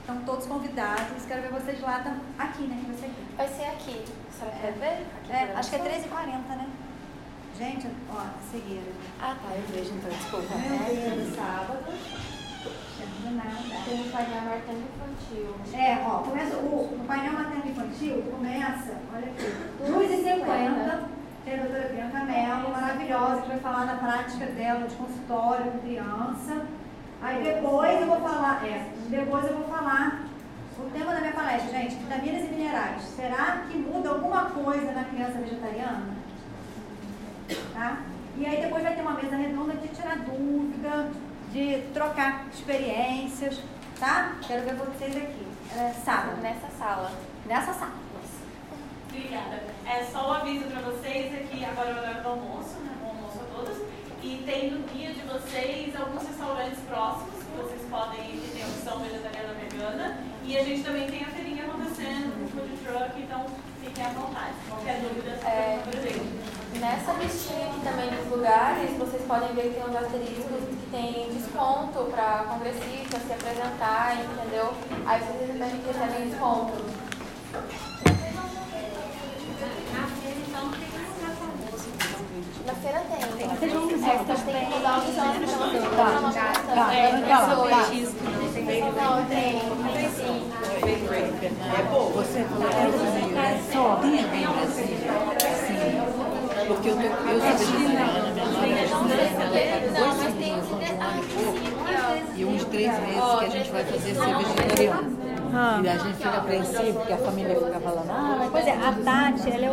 Estão todos convidados, quero ver vocês lá, tam- aqui, né, que vai ser aqui. Vai ser aqui. A senhora quer ver? Aqui É, acho que é você? 13h40, né? Gente, ó, seguida. Ah, tá, eu vejo então, desculpa. Meu Deus, sábado. Do nada. Tem o painel materno infantil. É, ó, começa o, o painel materno infantil começa, olha aqui, 2h50, tem a doutora Bianca Mello, maravilhosa, que vai falar da prática dela de consultório com criança. Aí depois eu vou falar, é, depois eu vou falar o tema da minha palestra, gente, vitaminas e minerais. Será que muda alguma coisa na criança vegetariana? Tá? E aí depois vai ter uma mesa redonda de tirar dúvida, de trocar experiências, tá? Quero ver vocês aqui. É, sábado? Nessa sala. Nessa sala. Obrigada. É só um aviso para vocês aqui, agora é o horário do almoço, né? Bom almoço a todos. E tem no guia de vocês alguns restaurantes próximos que vocês podem ir, que tem opção vegetariana vegana. E a gente também tem a feirinha acontecendo com food truck, então fiquem à vontade. Qualquer dúvida, é só É. pergunta pra gente. Nessa listinha aqui também dos lugares, vocês podem ver que tem uns asteriscos que tem desconto para congressistas se apresentar, entendeu? Aí vocês recebem, recebem desconto. Na feira tem. Vocês vão é, vocês têm que mudar o desconto pra você comprar uma promoção. É, tá, tá. Não, tem. Tem sim. Você falou que só bem Brasília. Sim. Porque eu, tô, eu sou vegetariana, minha nova é vegetariana, e de três meses, que a gente vai fazer ser vegetariano. E a gente fica apreensivo, porque a família fica falando, ah, mas Pois é, a Tati, ela é